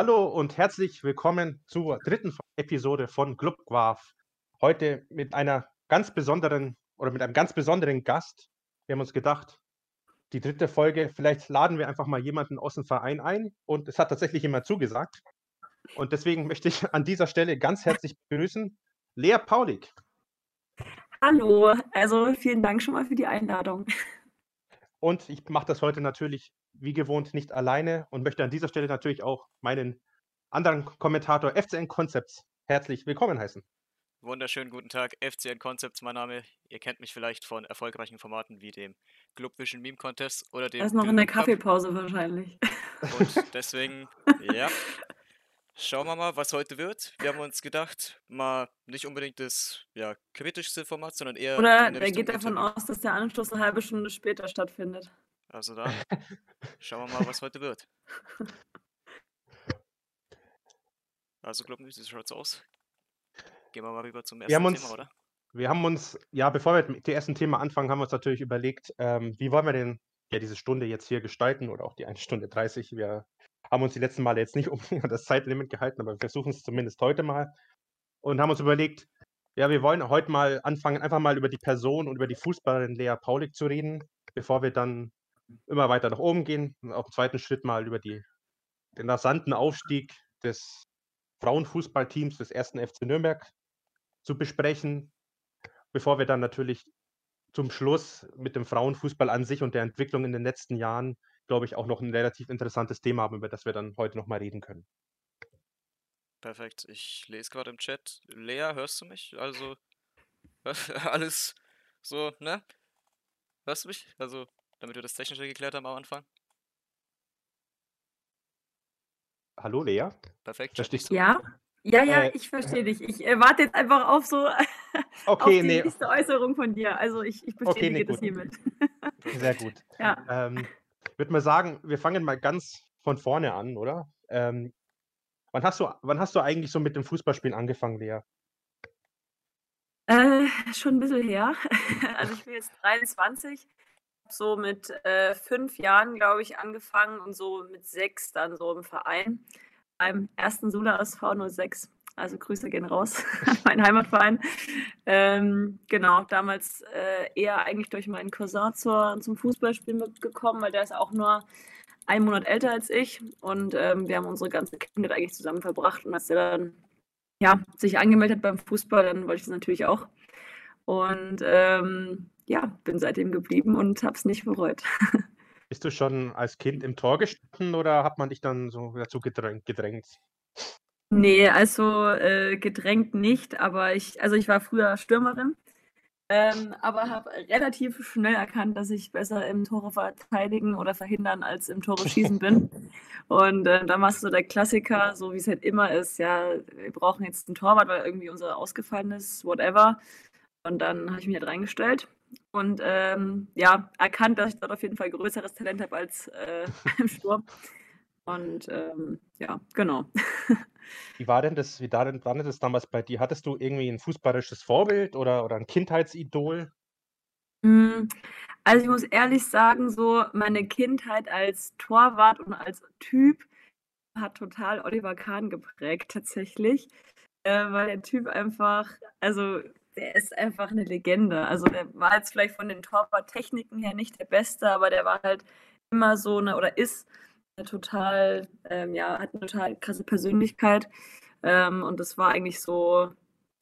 Hallo und herzlich willkommen zur dritten Episode von Clubquaf. Heute mit einer ganz besonderen oder mit einem ganz besonderen Gast. Wir haben uns gedacht, die dritte Folge, vielleicht laden wir einfach mal jemanden aus dem Verein ein und es hat tatsächlich jemand zugesagt. Und deswegen möchte ich an dieser Stelle ganz herzlich begrüßen Lea Paulik. Hallo, also vielen Dank schon mal für die Einladung. Und ich mache das heute natürlich wie gewohnt nicht alleine und möchte an dieser Stelle natürlich auch meinen anderen Kommentator FCN Concepts herzlich willkommen heißen. Wunderschönen guten Tag, FCN Concepts, mein Name. Ihr kennt mich vielleicht von erfolgreichen Formaten wie dem Globe Vision Meme Contest oder dem. Er ist noch in der Kaffeepause wahrscheinlich. Und deswegen, ja, Schauen wir mal, was heute wird. Wir haben uns gedacht, mal nicht unbedingt das ja, kritischste Format, sondern eher. Oder er geht davon Interview. aus, dass der Anschluss eine halbe Stunde später stattfindet. Also da schauen wir mal, was heute wird. Also, glauben wie sieht es aus? Gehen wir mal rüber zum ersten uns, Thema, oder? Wir haben uns, ja, bevor wir mit dem ersten Thema anfangen, haben wir uns natürlich überlegt, ähm, wie wollen wir denn ja diese Stunde jetzt hier gestalten oder auch die 1 Stunde 30. Wir haben uns die letzten Male jetzt nicht um das Zeitlimit gehalten, aber wir versuchen es zumindest heute mal und haben uns überlegt, ja, wir wollen heute mal anfangen, einfach mal über die Person und über die Fußballerin Lea Paulik zu reden, bevor wir dann immer weiter nach oben gehen. Und auf dem zweiten Schritt mal über die, den rasanten Aufstieg des Frauenfußballteams des ersten FC Nürnberg zu besprechen, bevor wir dann natürlich zum Schluss mit dem Frauenfußball an sich und der Entwicklung in den letzten Jahren glaube ich, auch noch ein relativ interessantes Thema haben, über das wir dann heute noch mal reden können. Perfekt. Ich lese gerade im Chat. Lea, hörst du mich? Also, alles so, ne? Hörst du mich? Also, damit wir das Technische geklärt haben am Anfang. Hallo, Lea? Perfekt. Verstehst du? Ja? Ja, ja, äh, ich verstehe dich. Ich äh, warte jetzt einfach auf so okay, auf die nee. nächste Äußerung von dir. Also ich, ich bestätige okay, nee, das hiermit. Sehr gut. Ja. Ähm, würde mal sagen, wir fangen mal ganz von vorne an, oder? Ähm, wann, hast du, wann hast du eigentlich so mit dem Fußballspielen angefangen, Lea? Äh, schon ein bisschen her. Also ich bin jetzt 23. So mit äh, fünf Jahren, glaube ich, angefangen und so mit sechs dann so im Verein. Beim ersten Sula SV 06. Also Grüße gehen raus mein Heimatverein. Ähm, genau, damals äh, eher eigentlich durch meinen Cousin zur, zum Fußballspielen mitgekommen, weil der ist auch nur einen Monat älter als ich und ähm, wir haben unsere ganze Kindheit eigentlich zusammen verbracht und als er dann ja, sich angemeldet hat beim Fußball, dann wollte ich das natürlich auch. Und ähm, ja, bin seitdem geblieben und habe es nicht bereut. Bist du schon als Kind im Tor gestanden oder hat man dich dann so dazu gedrängt? gedrängt? Nee, also, äh, gedrängt nicht, aber ich also, ich war früher Stürmerin, ähm, aber habe relativ schnell erkannt, dass ich besser im Tore verteidigen oder verhindern als im Tore schießen bin. Und, äh, dann war es so der Klassiker, so wie es halt immer ist, ja, wir brauchen jetzt einen Torwart, weil irgendwie unser ausgefallen ist, whatever. Und dann habe ich mich halt reingestellt und, ähm, ja, erkannt, dass ich dort auf jeden Fall größeres Talent habe als, äh, im Sturm. Und, ähm, ja, genau. Wie war denn das wie war denn denn das damals bei dir? Hattest du irgendwie ein fußballerisches Vorbild oder oder 'n Kindheitsidol? Hm, also, ich muss ehrlich sagen, so meine Kindheit als Torwart und als Typ hat total Oliver Kahn geprägt tatsächlich, äh, weil der Typ einfach also, der ist einfach eine Legende. Also, der war jetzt vielleicht von den Torwarttechniken her nicht der Beste, aber der war halt immer so eine oder ist total, ähm, ja, hat eine total krasse Persönlichkeit. Ähm, und das war eigentlich so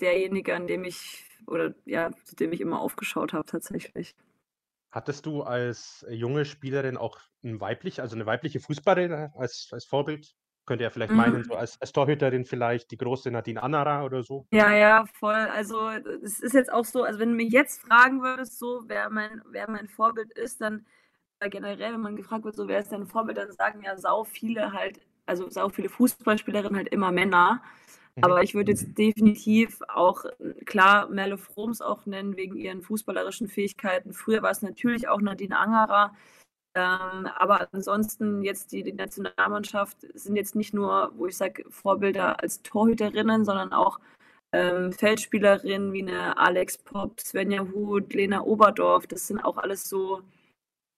derjenige, an dem ich, oder ja, zu dem ich immer aufgeschaut habe, tatsächlich. Hattest du als junge Spielerin auch ein weiblich, also eine weibliche Fußballerin als, als Vorbild? Könnt ihr ja vielleicht mhm. meinen, so als, als Torhüterin vielleicht die große Nadine Anara oder so? Ja, ja, voll. Also es ist jetzt auch so, also wenn du mich jetzt fragen würdest, so wer mein, wer mein Vorbild ist, dann generell, wenn man gefragt wird, so wer ist dein Vorbild, dann sagen ja sau viele halt, also sau viele Fußballspielerinnen halt immer Männer. Mhm. Aber ich würde jetzt definitiv auch klar Merle Froms auch nennen, wegen ihren fußballerischen Fähigkeiten. Früher war es natürlich auch Nadine Angerer. Ähm, aber ansonsten jetzt die, die Nationalmannschaft sind jetzt nicht nur, wo ich sage, Vorbilder als Torhüterinnen, sondern auch ähm, Feldspielerinnen wie eine Alex Pop, Svenja Huth, Lena Oberdorf. Das sind auch alles so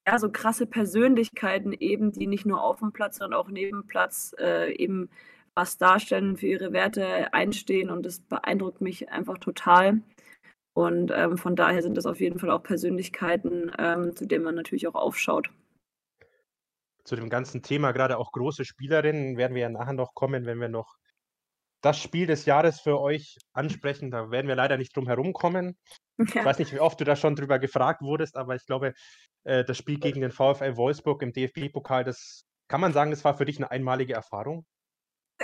ja, so krasse Persönlichkeiten eben, die nicht nur auf dem Platz, sondern auch neben Platz äh, eben was darstellen, für ihre Werte einstehen und das beeindruckt mich einfach total. Und ähm, von daher sind das auf jeden Fall auch Persönlichkeiten, ähm, zu denen man natürlich auch aufschaut. Zu dem ganzen Thema, gerade auch große Spielerinnen, werden wir ja nachher noch kommen, wenn wir noch das Spiel des Jahres für euch ansprechen. Da werden wir leider nicht drum herum kommen. Ja. Ich weiß nicht, wie oft du da schon drüber gefragt wurdest, aber ich glaube, äh, das Spiel gegen den VfL Wolfsburg im DFB-Pokal, das kann man sagen, das war für dich eine einmalige Erfahrung?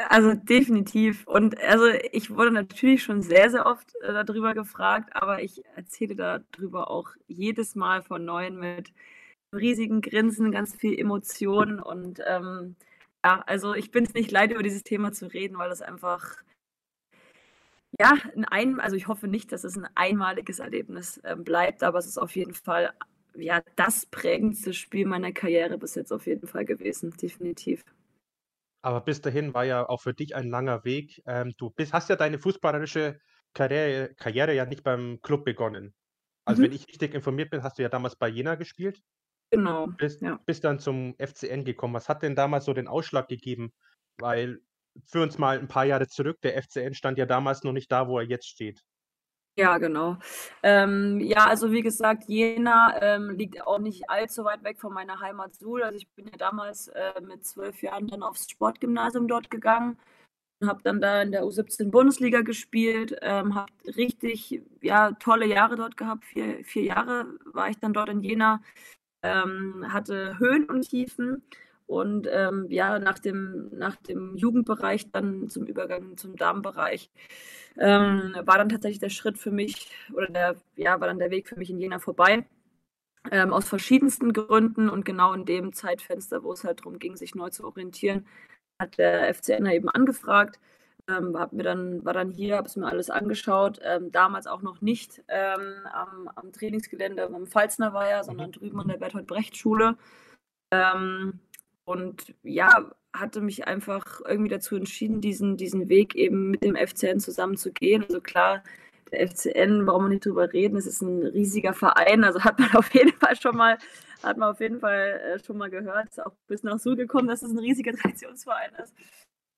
Also definitiv. Und also ich wurde natürlich schon sehr, sehr oft äh, darüber gefragt, aber ich erzähle darüber auch jedes Mal von neuem mit riesigen Grinsen, ganz viel Emotionen und ähm, ja, also ich bin es nicht leid, über dieses Thema zu reden, weil es einfach ja, ein, ein also ich hoffe nicht, dass es ein einmaliges Erlebnis äh, bleibt, aber es ist auf jeden Fall ja das prägendste Spiel meiner Karriere bis jetzt auf jeden Fall gewesen, definitiv. Aber bis dahin war ja auch für dich ein langer Weg. Ähm, du bist, hast ja deine fußballerische Karriere, Karriere ja nicht beim Club begonnen. Also mhm. wenn ich richtig informiert bin, hast du ja damals bei Jena gespielt. Genau. Bist, ja. bist dann zum FCN gekommen. Was hat denn damals so den Ausschlag gegeben? Weil für uns mal ein paar Jahre zurück, der FCN stand ja damals noch nicht da, wo er jetzt steht. Ja, genau. Ähm, ja, also wie gesagt, Jena ähm, liegt auch nicht allzu weit weg von meiner Heimat Suhl. Also ich bin ja damals äh, mit zwölf Jahren dann aufs Sportgymnasium dort gegangen und habe dann da in der U17 Bundesliga gespielt, ähm, habe richtig ja, tolle Jahre dort gehabt. Vier, vier Jahre war ich dann dort in Jena, ähm, hatte Höhen und Tiefen und ähm, ja, nach dem, nach dem Jugendbereich dann zum Übergang zum Damenbereich ähm, war dann tatsächlich der Schritt für mich oder der, ja, war dann der Weg für mich in Jena vorbei. Ähm, aus verschiedensten Gründen und genau in dem Zeitfenster, wo es halt darum ging, sich neu zu orientieren, hat der FCN eben angefragt. Ähm, hab mir dann, war dann hier, habe es mir alles angeschaut. Ähm, damals auch noch nicht ähm, am, am, Trainingsgelände am Pfalzner war ja, sondern mhm. drüben an der Bertolt Brecht Schule. Ähm, und ja, hatte mich einfach irgendwie dazu entschieden, diesen, diesen Weg eben mit dem FCN zusammen zu gehen. Also klar, der FCN, warum wir nicht drüber reden, es ist ein riesiger Verein, also hat man auf jeden Fall schon mal, hat man auf jeden Fall äh, schon mal gehört, ist auch bis nach Suhl gekommen, dass es ein riesiger Traditionsverein ist.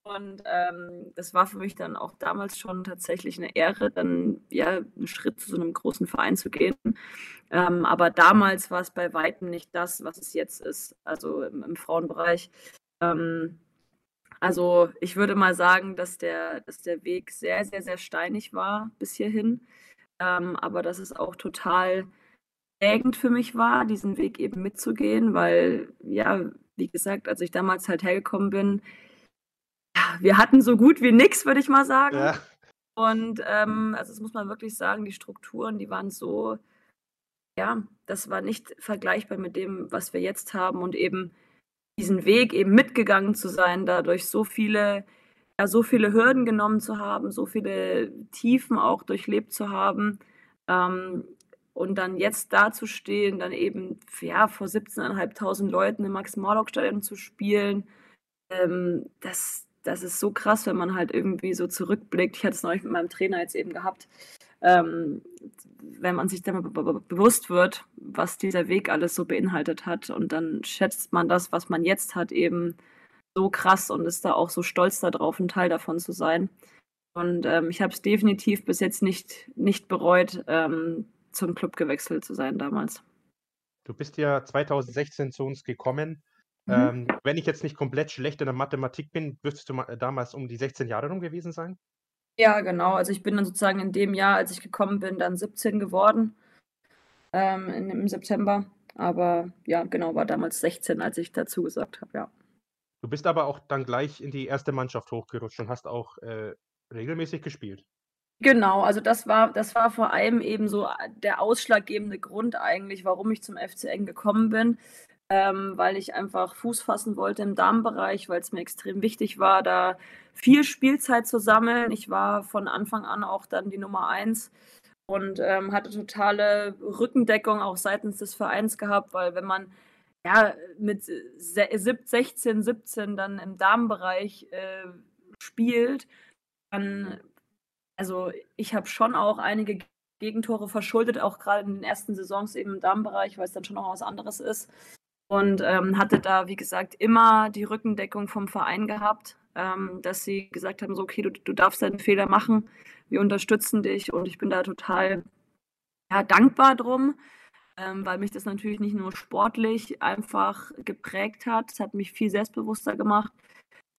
Und ähm, das war für mich dann auch damals schon tatsächlich eine Ehre, dann ja einen Schritt zu so einem großen Verein zu gehen. Ähm, aber damals war es bei weitem nicht das, was es jetzt ist, also im, im Frauenbereich. Ähm, also ich würde mal sagen, dass der, dass der Weg sehr, sehr, sehr steinig war bis hierhin. Ähm, aber dass es auch total prägend für mich war, diesen Weg eben mitzugehen, weil, ja, wie gesagt, als ich damals halt hergekommen bin, wir hatten so gut wie nichts, würde ich mal sagen. Ja. Und ähm, also das muss man wirklich sagen, die Strukturen, die waren so, ja, das war nicht vergleichbar mit dem, was wir jetzt haben und eben diesen Weg eben mitgegangen zu sein, dadurch so viele, ja, so viele Hürden genommen zu haben, so viele Tiefen auch durchlebt zu haben. Ähm, und dann jetzt dazustehen, dann eben ja, vor 17.500 Leuten im Max-Morlock-Stadion zu spielen, ähm, das, das ist so krass, wenn man halt irgendwie so zurückblickt. Ich hatte es neulich mit meinem Trainer jetzt eben gehabt. Ähm, wenn man sich dann bewusst wird, was dieser Weg alles so beinhaltet hat und dann schätzt man das, was man jetzt hat, eben so krass und ist da auch so stolz darauf, ein Teil davon zu sein. Und ähm, ich habe es definitiv bis jetzt nicht, nicht bereut, ähm, zum Club gewechselt zu sein damals. Du bist ja 2016 zu uns gekommen Mhm. Ähm, wenn ich jetzt nicht komplett schlecht in der Mathematik bin, müsstest du ma damals um die 16 Jahre rum gewesen sein? Ja, genau. Also ich bin dann sozusagen in dem Jahr, als ich gekommen bin, dann 17 geworden, ähm, im September. Aber ja, genau, war damals 16, als ich dazu gesagt habe, ja. Du bist aber auch dann gleich in die erste Mannschaft hochgerutscht und hast auch äh, regelmäßig gespielt. Genau, also das war, das war vor allem eben so der ausschlaggebende Grund eigentlich, warum ich zum FCN gekommen bin ähm, weil ich einfach Fuß fassen wollte im Damenbereich, weil es mir extrem wichtig war, da viel Spielzeit zu sammeln. Ich war von Anfang an auch dann die Nummer eins und ähm, hatte totale Rückendeckung auch seitens des Vereins gehabt, weil wenn man ja mit 16, 17 dann im Damenbereich äh, spielt, dann, also ich habe schon auch einige Gegentore verschuldet, auch gerade in den ersten Saisons eben im Damenbereich, weil es dann schon noch was anderes ist. Und ähm, hatte da, wie gesagt, immer die Rückendeckung vom Verein gehabt, ähm, dass sie gesagt haben, so, okay, du, du darfst deinen Fehler machen, wir unterstützen dich und ich bin da total ja, dankbar drum, ähm, weil mich das natürlich nicht nur sportlich einfach geprägt hat, es hat mich viel selbstbewusster gemacht,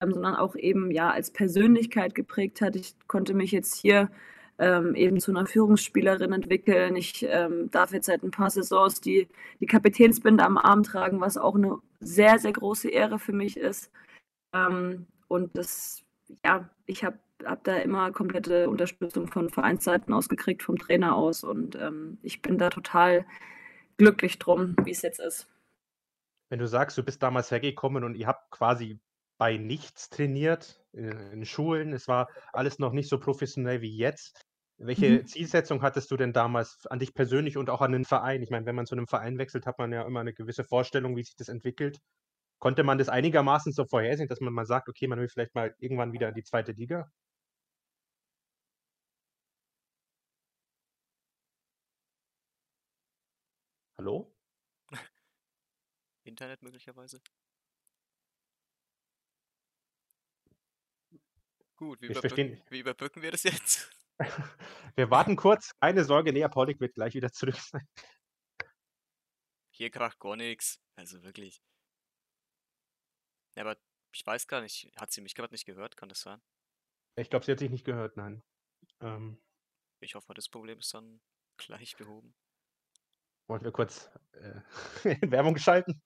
ähm, sondern auch eben ja als Persönlichkeit geprägt hat. Ich konnte mich jetzt hier ähm, eben zu einer Führungsspielerin entwickeln. Ich ähm, darf jetzt seit ein paar Saisons die, die Kapitänsbinde am Arm tragen, was auch eine sehr, sehr große Ehre für mich ist. Ähm, und das, ja, ich habe hab da immer komplette Unterstützung von Vereinsseiten ausgekriegt, vom Trainer aus. Und ähm, ich bin da total glücklich drum, wie es jetzt ist. Wenn du sagst, du bist damals hergekommen und ihr habt quasi bei nichts trainiert, in, in Schulen, es war alles noch nicht so professionell wie jetzt. Welche mhm. Zielsetzung hattest du denn damals an dich persönlich und auch an den Verein? Ich meine, wenn man zu einem Verein wechselt, hat man ja immer eine gewisse Vorstellung, wie sich das entwickelt. Konnte man das einigermaßen so vorhersehen, dass man mal sagt, okay, man will vielleicht mal irgendwann wieder in die zweite Liga? Hallo? Internet möglicherweise. Gut, wie, überbrücken, wie überbrücken wir das jetzt? Wir warten kurz. Keine Sorge, Lea Paulik wird gleich wieder zurück sein. Hier kracht gar nichts. Also wirklich. Ja, aber ich weiß gar nicht. Hat sie mich gerade nicht gehört? Kann das sein? Ich glaube, sie hat sich nicht gehört, nein. Ähm, ich hoffe, das Problem ist dann gleich behoben. Wollten wir kurz äh, Werbung schalten?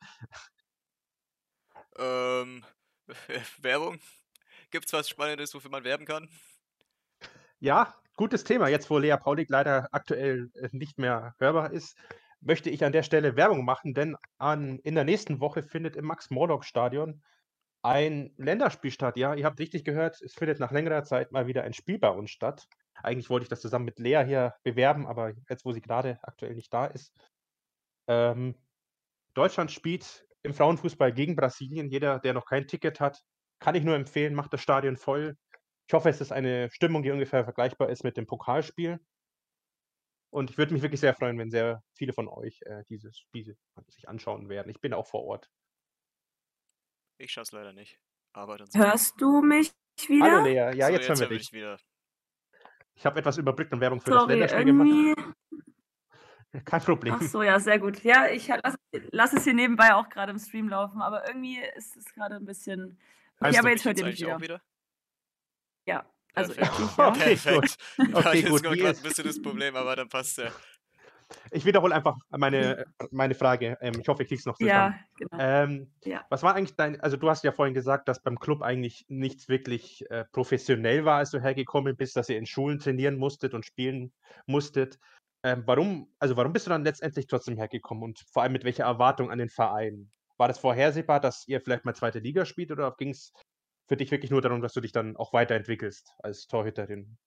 Ähm, Werbung? Gibt's was Spannendes, wofür man werben kann? Ja, gutes Thema. Jetzt, wo Lea Paulik leider aktuell äh, nicht mehr hörbar ist, möchte ich an der Stelle Werbung machen, denn an, in der nächsten Woche findet im Max-Morlock-Stadion ein Länderspiel statt. Ja, ihr habt richtig gehört, es findet nach längerer Zeit mal wieder ein Spiel bei uns statt. Eigentlich wollte ich das zusammen mit Lea hier bewerben, aber jetzt, wo sie gerade aktuell nicht da ist. Ähm, Deutschland spielt im Frauenfußball gegen Brasilien. Jeder, der noch kein Ticket hat, kann ich nur empfehlen, macht das Stadion voll. Ich hoffe, es ist eine Stimmung, die ungefähr vergleichbar ist mit dem Pokalspiel. Und ich würde mich wirklich sehr freuen, wenn sehr viele von euch äh, dieses Spiel sich anschauen werden. Ich bin auch vor Ort. Ich schaue es leider nicht. Aber dann Hörst du mich wieder? Hallo Lea, ja, so, jetzt, jetzt hören wir dich. Wieder. Ich habe etwas überbrückt und Werbung für Sorry, das Länderspiel irgendwie... gemacht. Kein Problem. Ach so, ja, sehr gut. Ja, ich lasse lass es hier nebenbei auch gerade im Stream laufen, aber irgendwie ist es gerade ein bisschen. Okay, aber jetzt hört ihr mich wieder. wieder. Ja, also ich, ja. Okay, gut. Okay, gut. gerade ein bisschen das Problem, aber dann passt ja. Ich wiederhole einfach meine, meine Frage. Ähm, ich hoffe, ich kriege es noch zusammen. Ja, genau. Ähm, ja. Was war eigentlich dein, also du hast ja vorhin gesagt, dass beim Club eigentlich nichts wirklich äh, professionell war, als du hergekommen bist, dass ihr in Schulen trainieren musstet und spielen musstet. Ähm, warum, also warum bist du dann letztendlich trotzdem hergekommen und vor allem mit welcher Erwartung an den Verein? War das vorhersehbar, dass ihr vielleicht mal zweite Liga spielt oder ging es für dich wirklich nur darum, dass du dich dann auch weiterentwickelst als Torhüterin?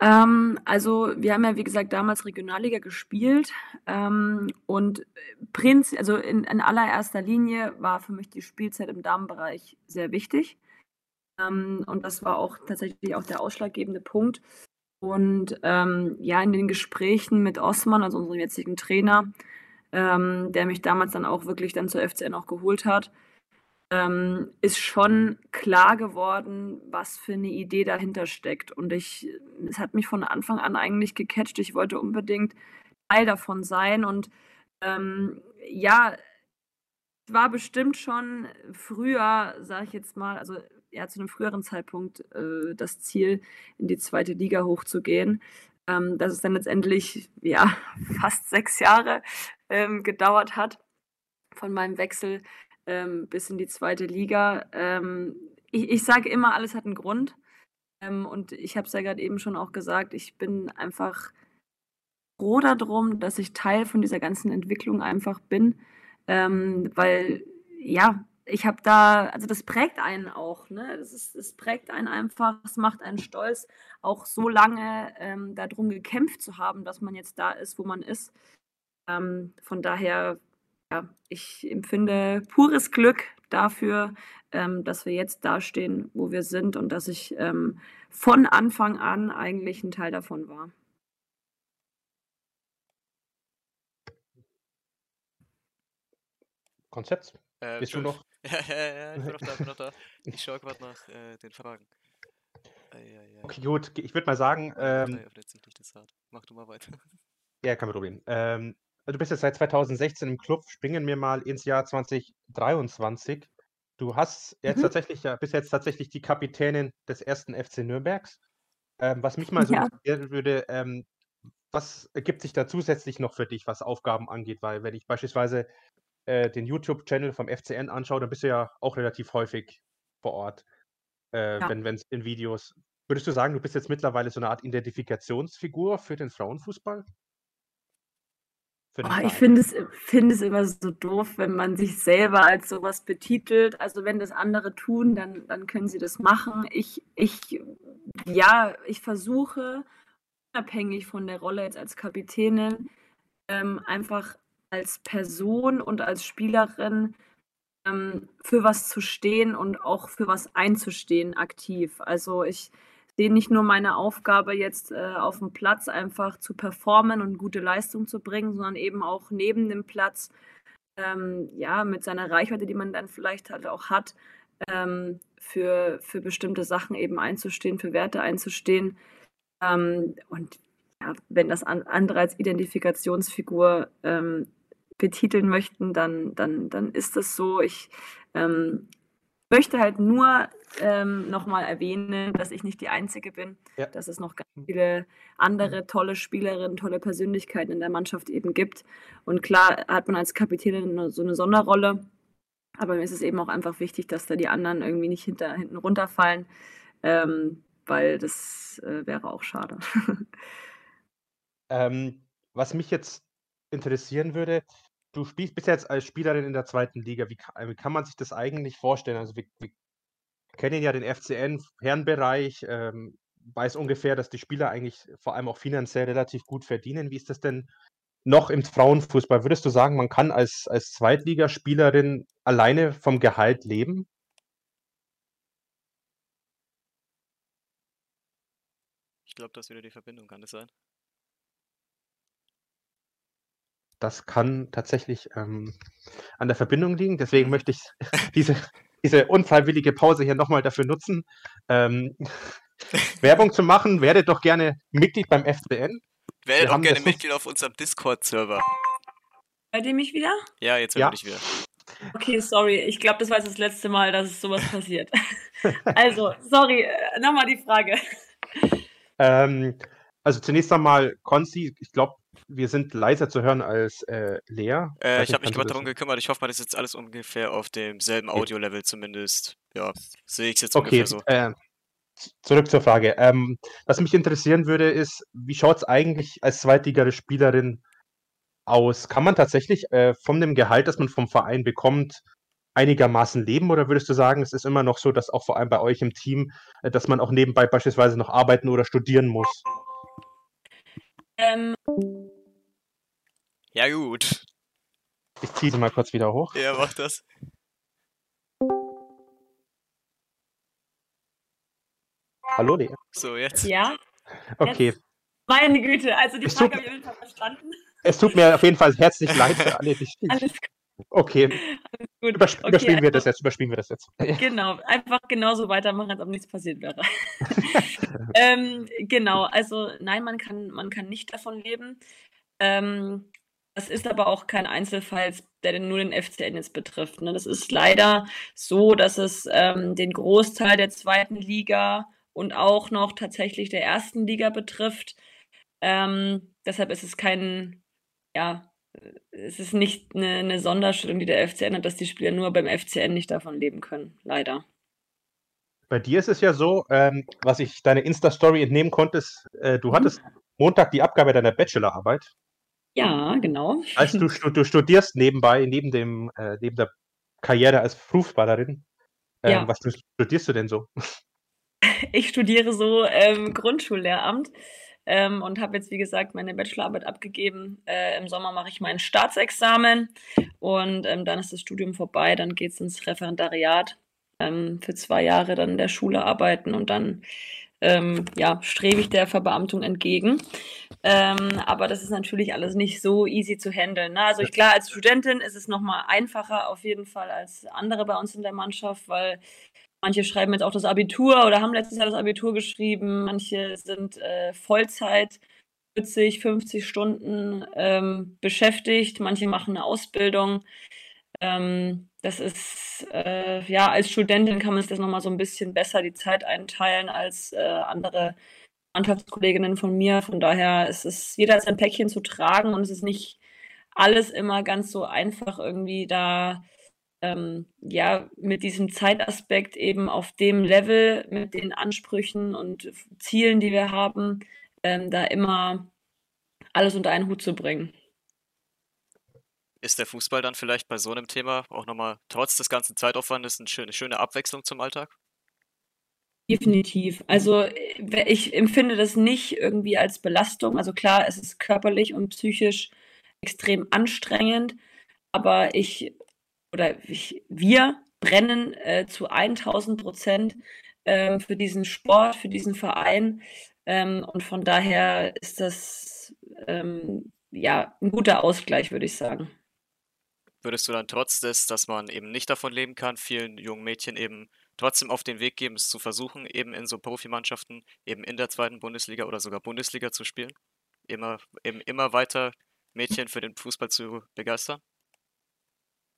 Ähm, also wir haben ja, wie gesagt, damals Regionalliga gespielt ähm, und Prinz, also in, in, allererster Linie war für mich die Spielzeit im Damenbereich sehr wichtig. Ähm, und das war auch tatsächlich auch der ausschlaggebende Punkt. Und ähm, ja, in den Gesprächen mit Osman, also unserem jetzigen Trainer, ähm, der mich damals dann auch wirklich dann zur FCN auch geholt hat, ähm, ist schon klar geworden, was für eine Idee dahinter steckt. Und ich, es hat mich von Anfang an eigentlich gecatcht. Ich wollte unbedingt Teil davon sein. Und ähm, ja, es war bestimmt schon früher, sage ich jetzt mal, also ja, zu einem früheren Zeitpunkt äh, das Ziel, in die zweite Liga hochzugehen. Ähm, dass es dann letztendlich ja fast sechs Jahre ähm, gedauert hat von meinem Wechsel ähm, bis in die zweite Liga. Ähm, ich, ich sage immer, alles hat einen Grund. Ähm, und ich habe es ja gerade eben schon auch gesagt, ich bin einfach froh darum, dass ich Teil von dieser ganzen Entwicklung einfach bin. Ähm, weil, ja, ich habe da, also das prägt einen auch, ne? Das, ist, das prägt einen einfach, es macht einen stolz, auch so lange ähm, darum gekämpft zu haben, dass man jetzt da ist, wo man ist. Ähm, von daher ja, ich empfinde pures Glück dafür, ähm, dass wir jetzt dastehen, wo wir sind und dass ich ähm, von Anfang an eigentlich ein Teil davon war. Konzept. Äh, Bist du noch? Ja, ja, ja, ich bin noch da, bin noch da. Ich schaue gerade nach äh, den Fragen. Eieiei. Okay, gut. Ich würde mal sagen, ähm. Mach du mal weiter. ja, kein Problem. Ähm, also du bist jetzt seit 2016 im Club. Springen wir mal ins Jahr 2023. Du hast jetzt Mhm. tatsächlich, ja, bist jetzt tatsächlich die Kapitänin des ersten FC Nürnbergs. Ähm, was mich mal so Ja. interessieren würde, ähm, was ergibt sich da zusätzlich noch für dich, was Aufgaben angeht? Weil wenn ich beispielsweise äh, den YouTube-Channel vom FCN anschaue, dann bist du ja auch relativ häufig vor Ort, äh, Ja. wenn es in Videos. Würdest du sagen, du bist jetzt mittlerweile so eine Art Identifikationsfigur für den Frauenfußball? Den Oh, ich finde es, finde es immer so doof, wenn man sich selber als sowas betitelt. Also wenn das andere tun, dann, dann können sie das machen. Ich, ich, ja, ich versuche, unabhängig von der Rolle jetzt als Kapitänin, ähm, einfach als Person und als Spielerin ähm, für was zu stehen und auch für was einzustehen aktiv. Also ich sehe nicht nur meine Aufgabe jetzt äh, auf dem Platz einfach zu performen und gute Leistung zu bringen, sondern eben auch neben dem Platz ähm, ja mit seiner Reichweite, die man dann vielleicht halt auch hat, ähm, für, für bestimmte Sachen eben einzustehen, für Werte einzustehen. Ähm, und ja, wenn das an, andere als Identifikationsfigur ähm, betiteln möchten, dann, dann, dann ist das so. Ich ähm, möchte halt nur ähm, nochmal erwähnen, dass ich nicht die Einzige bin, Ja. dass es noch ganz viele andere tolle Spielerinnen, tolle Persönlichkeiten in der Mannschaft eben gibt. Und klar hat man als Kapitänin so eine Sonderrolle, aber mir ist es eben auch einfach wichtig, dass da die anderen irgendwie nicht hinter, hinten runterfallen, ähm, weil das äh, wäre auch schade. Ähm, was mich jetzt interessieren würde, du spielst bist jetzt als Spielerin in der zweiten Liga. Wie, ka- wie kann man sich das eigentlich vorstellen? Also wir, wir kennen ja den FCN Herrenbereich, ähm, weiß ungefähr, dass die Spieler eigentlich vor allem auch finanziell relativ gut verdienen. Wie ist das denn noch im Frauenfußball? Würdest du sagen, man kann als, als Zweitligaspielerin alleine vom Gehalt leben? Ich glaube, das ist wieder die Verbindung, kann das sein? Das kann tatsächlich ähm, an der Verbindung liegen. Deswegen Mhm. möchte ich diese, diese unfreiwillige Pause hier nochmal dafür nutzen, ähm, Werbung zu machen. Werdet doch gerne Mitglied beim FCN. Werdet auch haben gerne Mitglied auf unserem Discord-Server. Hört ihr mich wieder? Ja, jetzt Ja. höre ich wieder. Okay, sorry. Ich glaube, das war jetzt das letzte Mal, dass sowas passiert. also, sorry, äh, nochmal die Frage. Ähm, also zunächst einmal, Konzi, ich glaube, wir sind leiser zu hören als äh, Lea. Äh, ich habe mich gerade darum gekümmert. Ich hoffe mal, das ist jetzt alles ungefähr auf demselben Okay. Audio-Level zumindest. Ja, sehe ich es jetzt Okay, ungefähr so. äh, zurück zur Frage. Ähm, was mich interessieren würde, ist, wie schaut es eigentlich als Zweitligaspielerin aus? Kann man tatsächlich äh, von dem Gehalt, das man vom Verein bekommt, einigermaßen leben? Oder würdest du sagen, es ist immer noch so, dass auch vor allem bei euch im Team, äh, dass man auch nebenbei beispielsweise noch arbeiten oder studieren muss? Ähm, Ja, gut. Ich ziehe sie mal kurz wieder hoch. Ja, mach das. Hallo, Lea. So, jetzt. ja, Okay. meine Güte. Also die Es Frage tut- habe ich auf jeden verstanden. Es tut mir auf jeden Fall herzlich leid für alle, die Alles Okay, gut. übersp Okay, überspielen wir also- das jetzt, überspielen wir das jetzt. Genau, einfach genauso weitermachen, als ob nichts passiert wäre. ähm, genau, also nein, man kann, man kann nicht davon leben. Ähm, das ist aber auch kein Einzelfall, der nur den FCN jetzt betrifft. Ne? Das ist leider so, dass es ähm, den Großteil der zweiten Liga und auch noch tatsächlich der ersten Liga betrifft. Ähm, deshalb ist es kein, ja, es ist nicht eine, eine Sonderstellung, die der FCN hat, dass die Spieler nur beim FCN nicht davon leben können. Leider. Bei dir ist es ja so, ähm, was ich deine Insta-Story entnehmen konnte, ist, äh, du Mhm. hattest Montag die Abgabe deiner Bachelorarbeit. Ja, genau. Also du, du studierst nebenbei, neben, dem, äh, neben der Karriere als Fußballerin. Ähm, Ja. Was studierst du denn so? Ich studiere so ähm, Grundschullehramt ähm, und habe jetzt, wie gesagt, meine Bachelorarbeit abgegeben. Äh, Im Sommer mache ich mein Staatsexamen und ähm, dann ist das Studium vorbei. Dann geht es ins Referendariat ähm, für zwei Jahre dann in der Schule arbeiten und dann ähm, ja, strebe ich der Verbeamtung entgegen. Ähm, aber das ist natürlich alles nicht so easy zu handeln. Ne? Also ich, klar, als Studentin ist es nochmal einfacher auf jeden Fall als andere bei uns in der Mannschaft, weil manche schreiben jetzt auch das Abitur oder haben letztes Jahr das Abitur geschrieben, manche sind äh, Vollzeit 40, 50 Stunden ähm, beschäftigt, manche machen eine Ausbildung. Ähm, das ist, äh, ja, als Studentin kann man sich das nochmal so ein bisschen besser die Zeit einteilen als äh, andere Mannschaftskolleginnen von mir. Von daher ist es jeder sein Päckchen zu tragen und es ist nicht alles immer ganz so einfach irgendwie da ähm, ja mit diesem Zeitaspekt eben auf dem Level mit den Ansprüchen und Zielen, die wir haben, ähm, da immer alles unter einen Hut zu bringen. Ist der Fußball dann vielleicht bei so einem Thema auch nochmal trotz des ganzen Zeitaufwandes eine schöne Abwechslung zum Alltag? Definitiv. Also äh, ich empfinde das nicht irgendwie als Belastung. Also klar, es ist körperlich und psychisch extrem anstrengend, aber ich oder ich, wir brennen äh, zu 1000 Prozent äh, für diesen Sport, für diesen Verein. Ähm, und von daher ist das ähm, ja ein guter Ausgleich, würde ich sagen. Würdest du dann trotz des, dass man eben nicht davon leben kann, vielen jungen Mädchen eben trotzdem auf den Weg geben, es zu versuchen, eben in so Profimannschaften, eben in der zweiten Bundesliga oder sogar Bundesliga zu spielen? Immer, eben immer weiter Mädchen für den Fußball zu begeistern?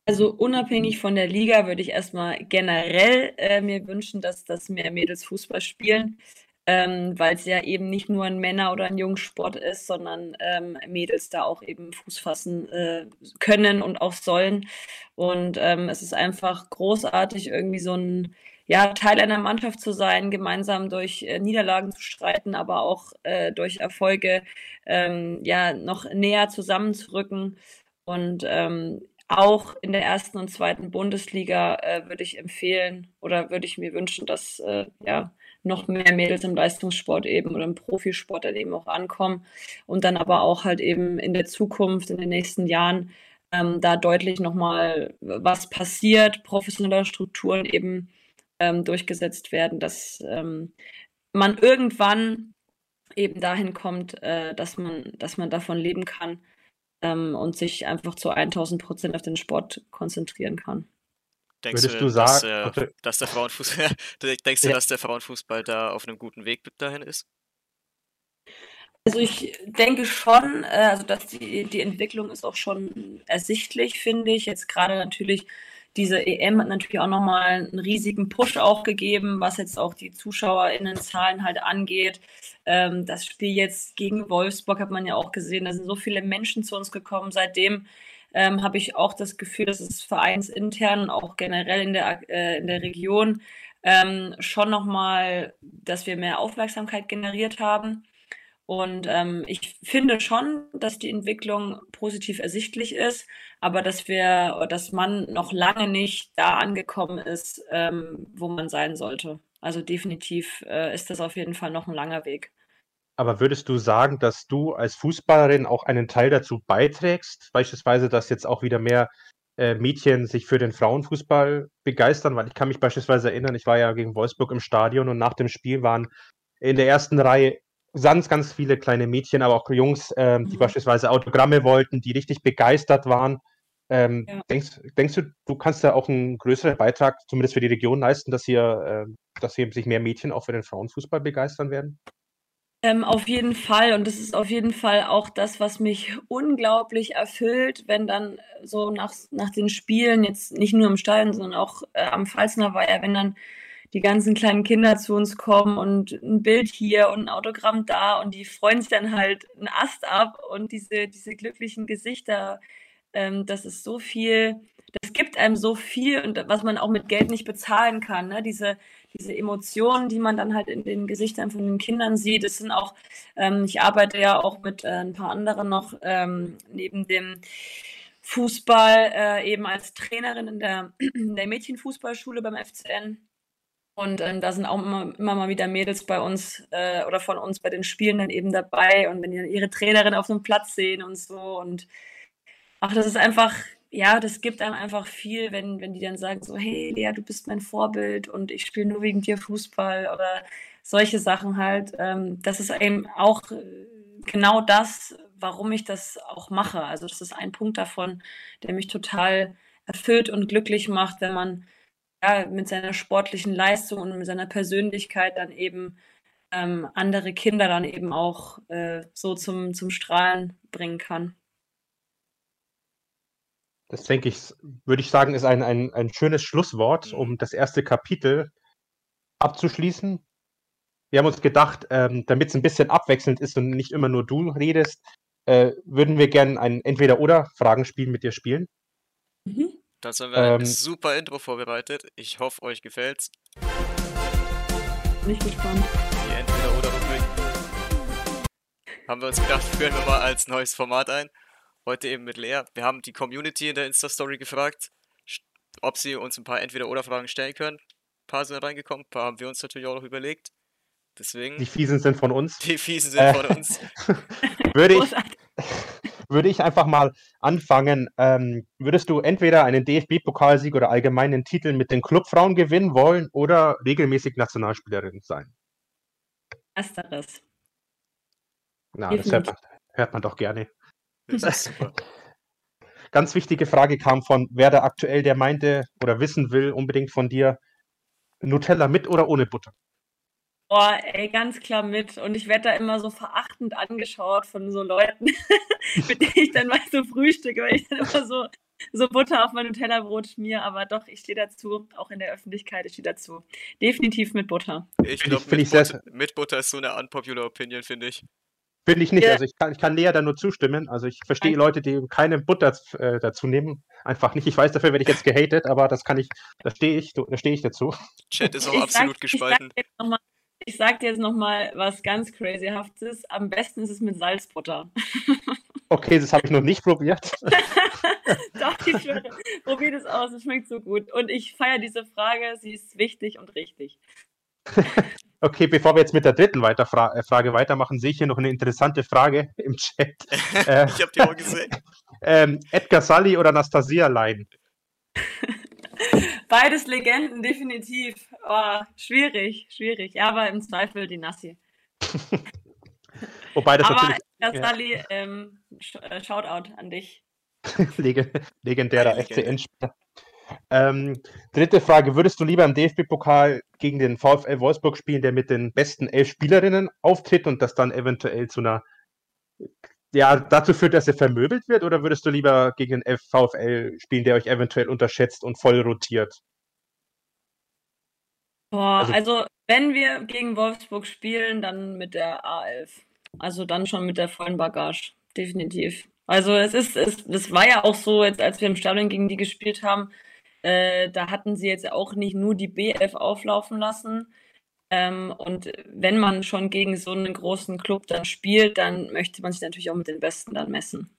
Also unabhängig von der Liga würde ich erstmal generell äh, mir wünschen, dass, dass mehr Mädels Fußball spielen, ähm, weil es ja eben nicht nur ein Männer- oder ein Jungsport ist, sondern ähm, Mädels da auch eben Fuß fassen äh, können und auch sollen. Und ähm, es ist einfach großartig, irgendwie so ein ja, Teil einer Mannschaft zu sein, gemeinsam durch äh, Niederlagen zu streiten, aber auch äh, durch Erfolge ähm, ja noch näher zusammenzurücken. Und ähm, auch in der ersten und zweiten Bundesliga äh, würde ich empfehlen oder würde ich mir wünschen, dass äh, ja noch mehr Mädels im Leistungssport eben oder im Profisport dann eben auch ankommen und dann aber auch halt eben in der Zukunft, in den nächsten Jahren ähm, da deutlich nochmal was passiert, professionelle Strukturen eben ähm, durchgesetzt werden, dass ähm, man irgendwann eben dahin kommt, äh, dass man, dass man davon leben kann ähm, und sich einfach zu 1000 Prozent auf den Sport konzentrieren kann. Denkst Würdest du, du sagen, dass, äh, dass, der Frauenfußball, denkst du, ja. dass der Frauenfußball da auf einem guten Weg dahin ist? Also ich denke schon, äh, also dass die, die Entwicklung ist auch schon ersichtlich, finde ich. Jetzt gerade natürlich diese EM hat natürlich auch nochmal einen riesigen Push auch gegeben, was jetzt auch die ZuschauerInnenzahlen halt angeht. Ähm, das Spiel jetzt gegen Wolfsburg hat man ja auch gesehen, da sind so viele Menschen zu uns gekommen. Seitdem ähm, habe ich auch das Gefühl, dass es vereinsintern auch generell in der, äh, in der Region ähm, schon nochmal, dass wir mehr Aufmerksamkeit generiert haben. Und ähm, ich finde schon, dass die Entwicklung positiv ersichtlich ist, aber dass wir, dass man noch lange nicht da angekommen ist, ähm, wo man sein sollte. Also definitiv äh, ist das auf jeden Fall noch ein langer Weg. Aber würdest du sagen, dass du als Fußballerin auch einen Teil dazu beiträgst, beispielsweise, dass jetzt auch wieder mehr äh, Mädchen sich für den Frauenfußball begeistern? Weil ich kann mich beispielsweise erinnern, ich war ja gegen Wolfsburg im Stadion und nach dem Spiel waren in der ersten Reihe ganz, ganz viele kleine Mädchen, aber auch Jungs, ähm, die mhm. beispielsweise Autogramme wollten, die richtig begeistert waren. Ähm, ja. denkst, denkst du, du kannst da auch einen größeren Beitrag, zumindest für die Region, leisten, dass hier, äh, dass hier sich mehr Mädchen auch für den Frauenfußball begeistern werden? Ähm, auf jeden Fall. Und das ist auf jeden Fall auch das, was mich unglaublich erfüllt, wenn dann so nach, nach den Spielen, jetzt nicht nur im Stadion, sondern auch äh, am Pfalzner Weiher, wenn dann die ganzen kleinen Kinder zu uns kommen und ein Bild hier und ein Autogramm da und die freuen sich dann halt einen Ast ab und diese, diese glücklichen Gesichter, ähm, das ist so viel, das gibt einem so viel und was man auch mit Geld nicht bezahlen kann, ne? diese, diese Emotionen, die man dann halt in den Gesichtern von den Kindern sieht, das sind auch, ähm, ich arbeite ja auch mit äh, ein paar anderen noch ähm, neben dem Fußball äh, eben als Trainerin in der, in der Mädchenfußballschule beim FCN und ähm, da sind auch immer, immer mal wieder Mädels bei uns äh, oder von uns bei den Spielen dann eben dabei und wenn die dann ihre Trainerin auf dem Platz sehen und so und ach, das ist einfach, ja, das gibt einem einfach viel, wenn, wenn die dann sagen so, hey Lea, du bist mein Vorbild und ich spiele nur wegen dir Fußball oder solche Sachen halt. Ähm, das ist eben auch genau das, warum ich das auch mache. Also das ist ein Punkt davon, der mich total erfüllt und glücklich macht, wenn man ja, mit seiner sportlichen Leistung und mit seiner Persönlichkeit dann eben ähm, andere Kinder dann eben auch äh, so zum, zum Strahlen bringen kann. Das denke ich, würde ich sagen, ist ein, ein, ein schönes Schlusswort, Mhm. um das erste Kapitel abzuschließen. Wir haben uns gedacht, ähm, damit es ein bisschen abwechselnd ist und nicht immer nur du redest, äh, würden wir gerne ein Entweder-Oder-Fragenspiel mit dir spielen. Mhm. Dazu haben wir ein Ähm, super Intro vorbereitet. Ich hoffe, euch gefällt's. Bin ich gespannt. Die Entweder-Oder-Rubrik. Haben wir uns gedacht, führen wir mal als neues Format ein. Heute eben mit Lea. Wir haben die Community in der Insta-Story gefragt, ob sie uns ein paar Entweder-Oder-Fragen stellen können. Ein paar sind reingekommen, ein paar haben wir uns natürlich auch noch überlegt. Deswegen, Die Fiesen sind von uns. die Fiesen sind Äh, von uns. Würde ich. Würde ich einfach mal anfangen. Ähm, würdest du entweder einen DFB-Pokalsieg oder allgemeinen Titel mit den Clubfrauen gewinnen wollen oder regelmäßig Nationalspielerin sein? Ersteres. Na, das hört man, hört man doch gerne. Ganz wichtige Frage kam von Werder aktuell, der meinte oder wissen will unbedingt von dir, Nutella mit oder ohne Butter? Boah, ey, ganz klar mit. Und ich werde da immer so verachtend angeschaut von so Leuten, mit denen ich dann mal so frühstücke, weil ich dann immer so, so Butter auf mein Nutella-Brot schmier. Aber doch, ich stehe dazu, auch in der Öffentlichkeit, ich stehe dazu. Definitiv mit Butter. Ich glaube, mit, Butter- mit Butter ist so eine unpopular Opinion, finde ich. Finde ich nicht. Ja. Also ich kann, ich kann näher da nur zustimmen. Also ich verstehe Danke. Leute, die keine Butter äh, dazu nehmen. Einfach nicht. Ich weiß, dafür werde ich jetzt gehatet, aber das kann ich, da stehe ich, da stehe ich dazu. Chat ist auch Ich absolut sag, gespalten. Ich sag, jetzt noch mal, ich sag dir jetzt nochmal was ganz crazyhaftes. Am besten ist es mit Salzbutter. Okay, das habe ich noch nicht probiert. Doch, ich schwöre. Probier das aus, es schmeckt so gut. Und ich feiere diese Frage, sie ist wichtig und richtig. Okay, bevor wir jetzt mit der dritten weiter Fra äh, Frage weitermachen, sehe ich hier noch eine interessante Frage im Chat. Äh, ich habe die auch gesehen. ähm, Edgar Sully oder Anastasia Lein? Beides Legenden, definitiv. Oh, schwierig, schwierig. Ja, aber im Zweifel die Nassi. Wobei das aber natürlich ja. Sally, ähm, sh äh, Shoutout an dich. Leg legendärer. FCN-Spieler. Ähm, dritte Frage: Würdest du lieber im DFB-Pokal gegen den VfL Wolfsburg spielen, der mit den besten elf Spielerinnen auftritt und das dann eventuell zu einer, ja, dazu führt, dass er vermöbelt wird? Oder würdest du lieber gegen den VfL spielen, der euch eventuell unterschätzt und voll rotiert? Boah, Also- also, wenn wir gegen Wolfsburg spielen, dann mit der A11. Also dann schon mit der vollen Bagage. Definitiv. Also es ist, es, das war ja auch so, jetzt als wir im Stadion gegen die gespielt haben, äh, da hatten sie jetzt auch nicht nur die B11 auflaufen lassen. Ähm, und wenn man schon gegen so einen großen Club dann spielt, dann möchte man sich natürlich auch mit den Besten dann messen.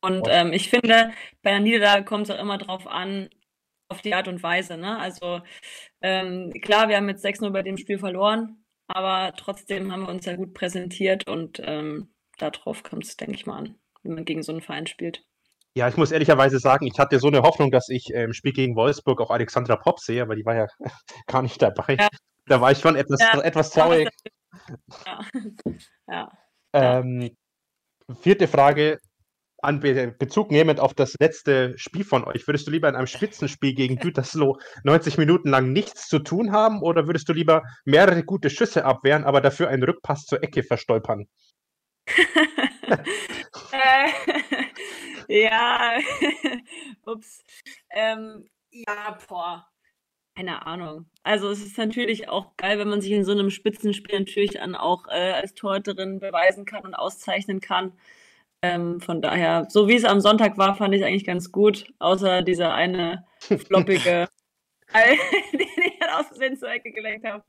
Und ähm, ich finde, bei einer Niederlage kommt es auch immer drauf an, auf die Art und Weise. Ne? Also ähm, klar, wir haben jetzt 6-0 bei dem Spiel verloren, aber trotzdem haben wir uns ja gut präsentiert und ähm, darauf kommt es, denke ich mal, an, wenn man gegen so einen Verein spielt. Ja, ich muss ehrlicherweise sagen, ich hatte so eine Hoffnung, dass ich im Spiel gegen Wolfsburg auch Alexandra Popp sehe, aber die war ja gar nicht dabei. Ja. Da war ich schon etwas, Ja. etwas traurig. Ja. ja. Ähm, vierte Frage. An Be Bezug nehmend auf das letzte Spiel von euch, würdest du lieber in einem Spitzenspiel gegen Gütersloh 90 Minuten lang nichts zu tun haben oder würdest du lieber mehrere gute Schüsse abwehren, aber dafür einen Rückpass zur Ecke verstolpern? äh, ja, ups. Ähm, ja, boah. Keine Ahnung. Also es ist natürlich auch geil, wenn man sich in so einem Spitzenspiel natürlich dann auch äh, als Torhüterin beweisen kann und auszeichnen kann. Ähm, von daher, so wie es am Sonntag war, fand ich eigentlich ganz gut, außer dieser eine floppige, den ich dann aus Versehen zur Ecke gelenkt habe.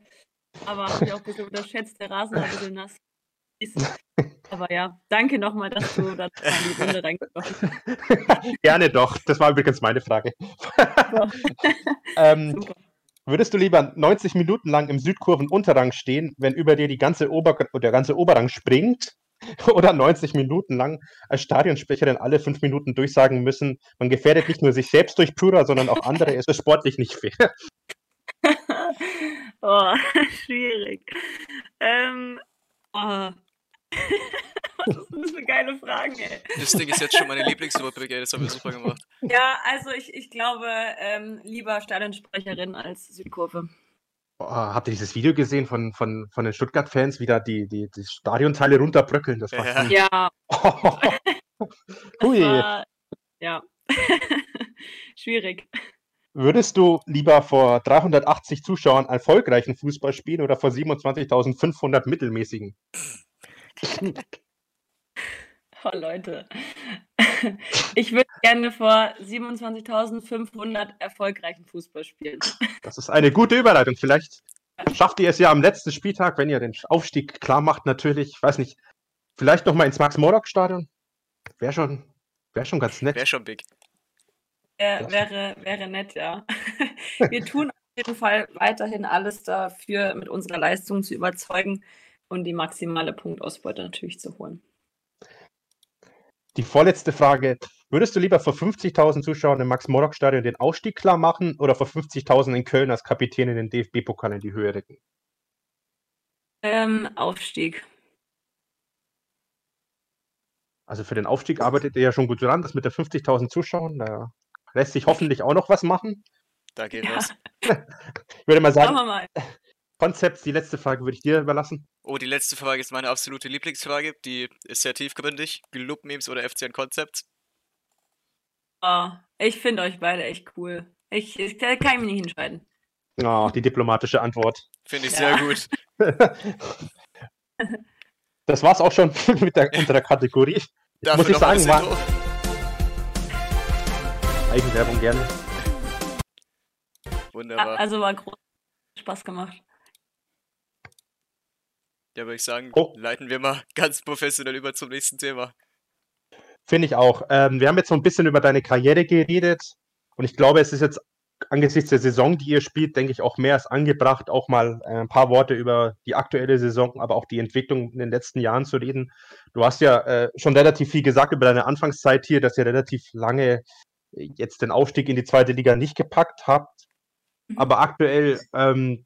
Aber habe ich auch ein bisschen unterschätzt, der Rasen war ein bisschen nass. Aber ja, danke nochmal, dass du da in die Runde reingekommen bist. Gerne doch. Das war übrigens meine Frage. ähm, Super. würdest du lieber 90 Minuten lang im Südkurven-Unterrang stehen, wenn über dir die ganze Ober der ganze Oberrang springt? Oder 90 Minuten lang als Stadionsprecherin alle fünf Minuten durchsagen müssen, man gefährdet nicht nur sich selbst durch Pura, sondern auch andere, es ist sportlich nicht fair. Oh, schwierig. Ähm, oh. Was ist das für geile Fragen, ey? Das Ding ist jetzt schon meine Lieblingsrubrik, ey. Das haben wir super gemacht. Ja, also ich, ich glaube, ähm, lieber Stadionsprecherin als Südkurve. Oh, habt ihr dieses Video gesehen von, von, von den Stuttgart-Fans, wie da die, die, die Stadionteile runterbröckeln? Das war Ja. Ja, Hui. war, ja. Schwierig. Würdest du lieber vor 380 Zuschauern erfolgreichen Fußball spielen oder vor 27.500 mittelmäßigen? Oh, Leute. Ich würde gerne vor 27.500 erfolgreichen Fußball spielen. Das ist eine gute Überleitung. Vielleicht schafft ihr es ja am letzten Spieltag, wenn ihr den Aufstieg klar macht, natürlich, ich weiß nicht, vielleicht nochmal ins Max-Morlock-Stadion. Wäre schon, wär schon ganz nett. Wäre schon big. Das- wäre, wäre nett, ja. Wir tun auf jeden Fall weiterhin alles dafür, mit unserer Leistung zu überzeugen und die maximale Punktausbeute natürlich zu holen. Die vorletzte Frage. Würdest du lieber vor 50.000 Zuschauern im Max-Morlock-Stadion den Aufstieg klar machen oder vor 50.000 in Köln als Kapitän in den DFB-Pokal in die Höhe recken? Ähm, Aufstieg. Also für den Aufstieg arbeitet ihr ja schon gut dran, das mit den 50.000 Zuschauern. Da lässt sich hoffentlich auch noch was machen. Da geht Ja. was. Ich würde mal sagen, mal. Konzept, die letzte Frage würde ich dir überlassen. Oh, die letzte Frage ist meine absolute Lieblingsfrage. Die ist sehr tiefgründig. Gloop-Memes oder FCN Concepts? Oh, ich finde euch beide echt cool. Ich, ich kann ich mich nicht entscheiden. Oh, die diplomatische Antwort. Finde ich Ja. sehr gut. Das war's auch schon mit der, unserer Kategorie. Dafür Muss ich sagen, Intro. Eigenwerbung gerne. Wunderbar. Also war groß Spaß gemacht. Ja, würde ich sagen, Oh. leiten wir mal ganz professionell über zum nächsten Thema. Finde ich auch. Ähm, wir haben jetzt so ein bisschen über deine Karriere geredet und ich glaube, es ist jetzt angesichts der Saison, die ihr spielt, denke ich, auch mehr als angebracht, auch mal äh, ein paar Worte über die aktuelle Saison, aber auch die Entwicklung in den letzten Jahren zu reden. Du hast ja äh, schon relativ viel gesagt über deine Anfangszeit hier, dass ihr relativ lange äh, jetzt den Aufstieg in die zweite Liga nicht gepackt habt. Mhm. Aber aktuell, ähm,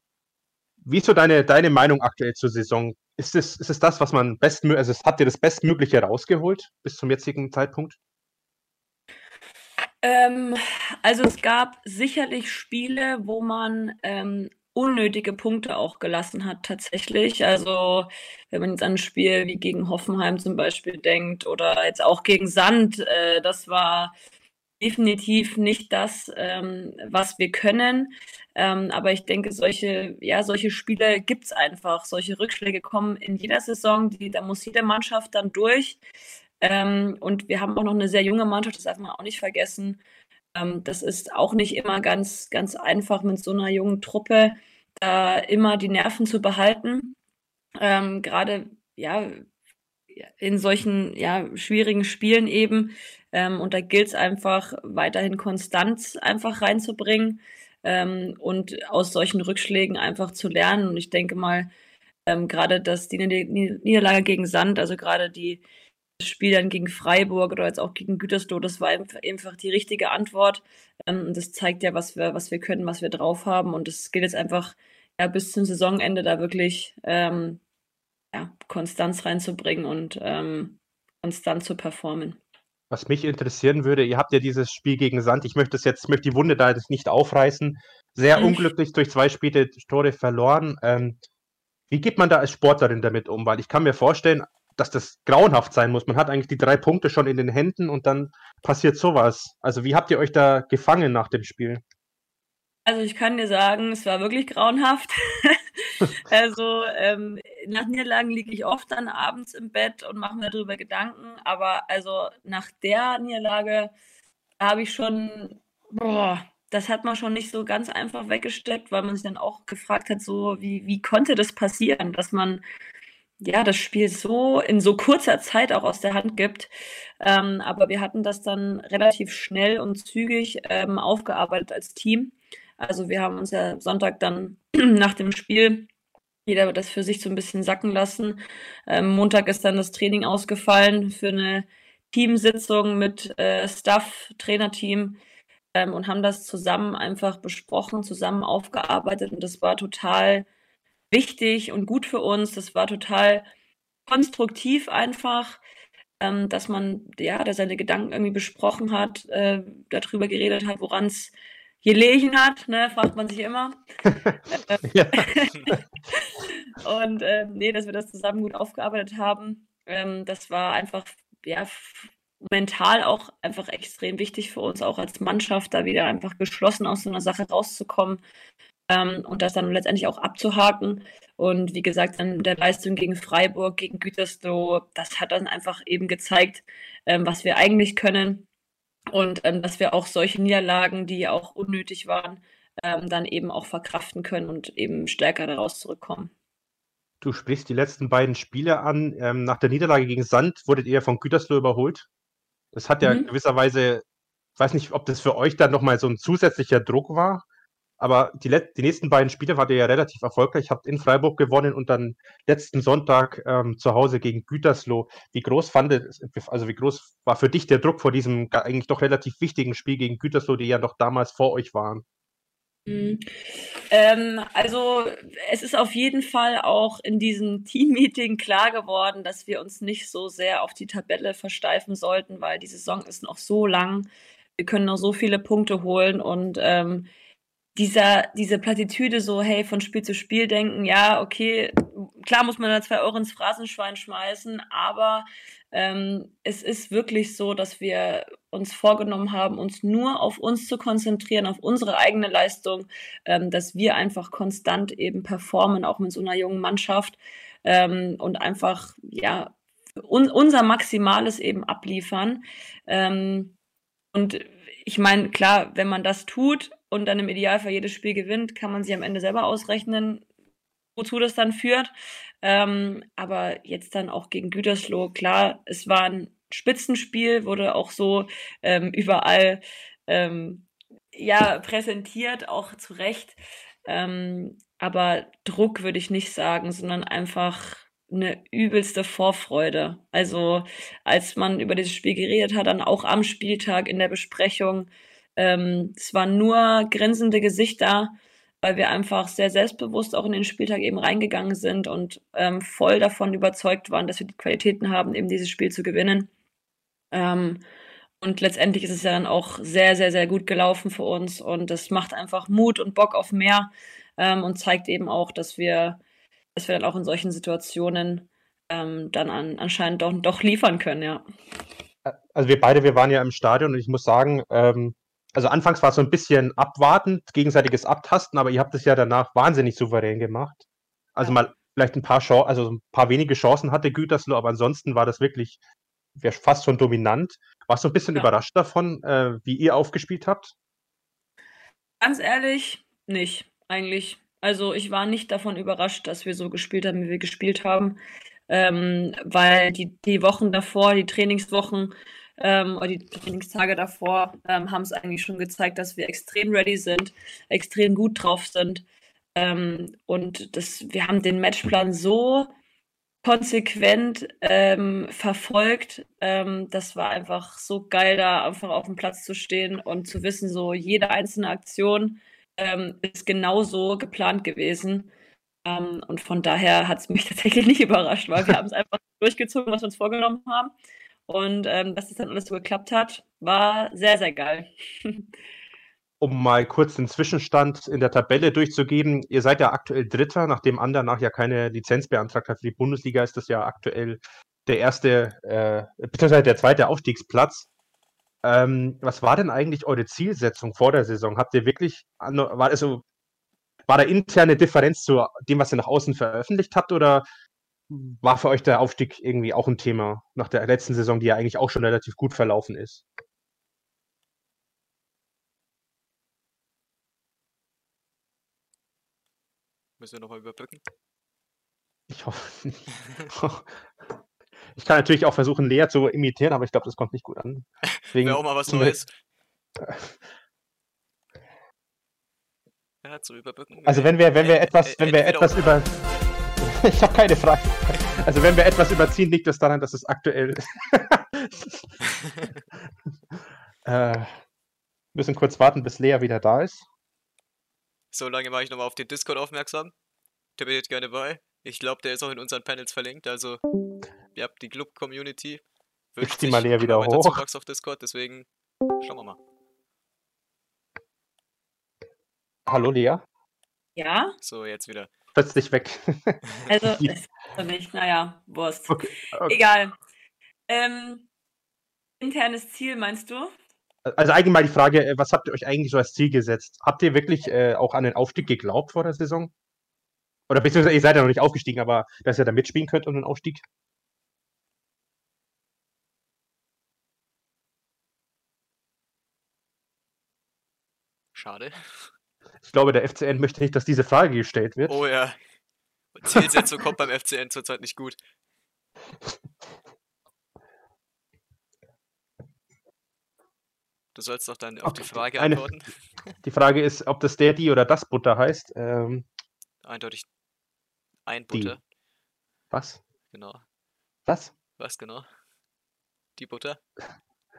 wie ist so deine, deine Meinung aktuell zur Saison? Ist es, ist es das, was man bestmöglich, also habt ihr das Bestmögliche rausgeholt bis zum jetzigen Zeitpunkt? Ähm, also es gab sicherlich Spiele, wo man ähm, unnötige Punkte auch gelassen hat tatsächlich. Also wenn man jetzt an ein Spiel wie gegen Hoffenheim zum Beispiel denkt oder jetzt auch gegen Sand, äh, das war definitiv nicht das, ähm, was wir können. Ähm, aber ich denke, solche, ja, solche Spiele gibt es einfach. Solche Rückschläge kommen in jeder Saison, die, da muss jede Mannschaft dann durch. Ähm, und wir haben auch noch eine sehr junge Mannschaft, das darf man auch nicht vergessen. Ähm, das ist auch nicht immer ganz, ganz einfach mit so einer jungen Truppe, da immer die Nerven zu behalten. Ähm, Gerade ja, in solchen ja, schwierigen Spielen eben. Ähm, und da gilt es einfach, weiterhin Konstanz einfach reinzubringen ähm, und aus solchen Rückschlägen einfach zu lernen. Und ich denke mal, ähm, gerade das, die Nieder- Niederlage gegen Sand, also gerade die Spiel dann gegen Freiburg oder jetzt auch gegen Gütersloh, das war einfach, die richtige Antwort. Ähm, und das zeigt ja, was wir, was wir können, was wir drauf haben. Und es gilt jetzt einfach ja, bis zum Saisonende da wirklich ähm, ja, Konstanz reinzubringen und ähm, konstant zu performen. Was mich interessieren würde, ihr habt ja dieses Spiel gegen Sand, ich möchte es jetzt, möchte die Wunde da jetzt nicht aufreißen, sehr Mhm. unglücklich durch zwei späte Tore verloren. Ähm, wie geht man da als Sportlerin damit um? Weil ich kann mir vorstellen, dass das grauenhaft sein muss. Man hat eigentlich die drei Punkte schon in den Händen und dann passiert sowas. Also wie habt ihr euch da gefangen nach dem Spiel? Also ich kann dir sagen, es war wirklich grauenhaft. also ähm, nach Niederlagen liege ich oft dann abends im Bett und mache mir darüber Gedanken. Aber also nach der Niederlage habe ich schon, boah, das hat man schon nicht so ganz einfach weggesteckt, weil man sich dann auch gefragt hat, so wie, wie konnte das passieren, dass man ja das Spiel so in so kurzer Zeit auch aus der Hand gibt. Ähm, aber wir hatten das dann relativ schnell und zügig ähm, aufgearbeitet als Team. Also wir haben uns ja Sonntag dann nach dem Spiel jeder das für sich so ein bisschen sacken lassen. Ähm, Montag ist dann das Training ausgefallen für eine Teamsitzung mit äh, Staff, Trainerteam ähm, und haben das zusammen einfach besprochen, zusammen aufgearbeitet und das war total wichtig und gut für uns. Das war total konstruktiv einfach, ähm, dass man ja, da seine Gedanken irgendwie besprochen hat, äh, darüber geredet hat, woran es gelegen hat, ne, fragt man sich immer. Und äh, nee, dass wir das zusammen gut aufgearbeitet haben, ähm, das war einfach ja mental auch einfach extrem wichtig für uns, auch als Mannschaft, da wieder einfach geschlossen aus so einer Sache rauszukommen ähm, und das dann letztendlich auch abzuhaken. Und wie gesagt, dann der Leistung gegen Freiburg, gegen Gütersloh, das hat dann einfach eben gezeigt, ähm, was wir eigentlich können und ähm, dass wir auch solche Niederlagen, die auch unnötig waren, ähm, dann eben auch verkraften können und eben stärker daraus zurückkommen. Du sprichst die letzten beiden Spiele an. Ähm, nach der Niederlage gegen Sand wurdet ihr von Gütersloh überholt. Das hat ja mhm. gewisserweise, ich weiß nicht, ob das für euch dann nochmal so ein zusätzlicher Druck war, aber die, die nächsten beiden Spiele wart ihr ja relativ erfolgreich. Habt in Freiburg gewonnen und dann letzten Sonntag ähm, zu Hause gegen Gütersloh. Wie groß fandet, also wie groß war für dich der Druck vor diesem eigentlich doch relativ wichtigen Spiel gegen Gütersloh, die ja doch damals vor euch waren? Mhm. Ähm, also es ist auf jeden Fall auch in diesem Teammeeting klar geworden, dass wir uns nicht so sehr auf die Tabelle versteifen sollten, weil die Saison ist noch so lang. Wir können noch so viele Punkte holen und ähm, dieser, diese Plattitüde so, hey, von Spiel zu Spiel denken, ja, okay, klar muss man da zwei Euro ins Phrasenschwein schmeißen, aber ähm, es ist wirklich so, dass wir uns vorgenommen haben, uns nur auf uns zu konzentrieren, auf unsere eigene Leistung, ähm, dass wir einfach konstant eben performen, auch mit so einer jungen Mannschaft ähm, und einfach, ja, un unser Maximales eben abliefern. Ähm, und ich meine, klar, wenn man das tut und dann im Idealfall jedes Spiel gewinnt, kann man sich am Ende selber ausrechnen, wozu das dann führt. Ähm, aber jetzt dann auch gegen Gütersloh, klar, es war ein Spitzenspiel, wurde auch so ähm, überall ähm, ja, präsentiert, auch zu Recht. Ähm, aber Druck würde ich nicht sagen, sondern einfach eine übelste Vorfreude. Also als man über dieses Spiel geredet hat, dann auch am Spieltag in der Besprechung, ähm, es waren nur grinsende Gesichter, weil wir einfach sehr selbstbewusst auch in den Spieltag eben reingegangen sind und ähm, voll davon überzeugt waren, dass wir die Qualitäten haben, eben dieses Spiel zu gewinnen. Ähm, und letztendlich ist es ja dann auch sehr, sehr, sehr gut gelaufen für uns und das macht einfach Mut und Bock auf mehr ähm, und zeigt eben auch, dass wir, dass wir dann auch in solchen Situationen ähm, dann an, anscheinend doch, doch liefern können, ja. Also wir beide, wir waren ja im Stadion und ich muss sagen, ähm, also anfangs war es so ein bisschen abwartend, gegenseitiges Abtasten, aber ihr habt es ja danach wahnsinnig souverän gemacht. Also ja. mal vielleicht ein paar Chancen, also ein paar wenige Chancen hatte Gütersloh, aber ansonsten war das wirklich fast schon dominant. Warst du ein bisschen ja. überrascht davon, äh, wie ihr aufgespielt habt? Ganz ehrlich, nicht, eigentlich. Also ich war nicht davon überrascht, dass wir so gespielt haben, wie wir gespielt haben. Ähm, weil die, die Wochen davor, die Trainingswochen, ähm, oder die Trainingstage davor ähm, haben es eigentlich schon gezeigt, dass wir extrem ready sind, extrem gut drauf sind. Ähm, und das, wir haben den Matchplan so konsequent ähm, verfolgt. Ähm, das war einfach so geil, da einfach auf dem Platz zu stehen und zu wissen, so jede einzelne Aktion ähm, ist genauso geplant gewesen. und von daher hat es mich tatsächlich nicht überrascht, weil wir haben es einfach durchgezogen, was wir uns vorgenommen haben. Und ähm, dass das dann alles so geklappt hat, war sehr, sehr geil. um mal kurz den Zwischenstand in der Tabelle durchzugeben. Ihr seid ja aktuell Dritter, nachdem Andernach ja keine Lizenz beantragt hat für die Bundesliga, ist das ja aktuell der erste, äh, beziehungsweise der zweite Aufstiegsplatz. Ähm, was war denn eigentlich eure Zielsetzung vor der Saison? Habt ihr wirklich, war, also, war da interne Differenz zu dem, was ihr nach außen veröffentlicht habt, oder war für euch der Aufstieg irgendwie auch ein Thema nach der letzten Saison, die ja eigentlich auch schon relativ gut verlaufen ist? Müssen wir nochmal überbrücken? Ich hoffe nicht. ich kann natürlich auch versuchen, Lea zu imitieren, aber ich glaube, das kommt nicht gut an. Wäre auch mal was Neues. ja, zu überbrücken. Also wenn wir, wenn wir etwas, wenn wir etwas über. ich habe keine Frage. Also wenn wir etwas überziehen, liegt es das daran, dass es aktuell ist. äh, müssen kurz warten, bis Lea wieder da ist. So lange mache ich nochmal auf den Discord aufmerksam. Der bin jetzt gerne bei. Ich glaube, der ist auch in unseren Panels verlinkt. Also, ihr habt die Club-Community. Ich zieh mal Lea wieder hoch. Zuwachs auf Discord, deswegen schauen wir mal. Hallo Lea, Ja, So, jetzt wieder. Plötzlich weg. also ist für mich, naja, Wurst. Okay, okay. Egal. Ähm, internes Ziel meinst du? Also allgemein die Frage, äh, was habt ihr euch eigentlich so als Ziel gesetzt? Habt ihr wirklich äh, auch an den Aufstieg geglaubt vor der Saison? Oder beziehungsweise ihr seid ja noch nicht aufgestiegen, aber dass ihr da mitspielen könnt um den Aufstieg? Schade. Ich glaube, der FCN möchte nicht, dass diese Frage gestellt wird. Oh ja. Zielsetzung kommt beim FCN zurzeit nicht gut. Du sollst doch dann auf die Okay, Frage eine- antworten. Die Frage ist, ob das der, die oder das Butter heißt. Ähm, Eindeutig ein Die. Butter. was? Genau. Was? Was genau? Die Butter?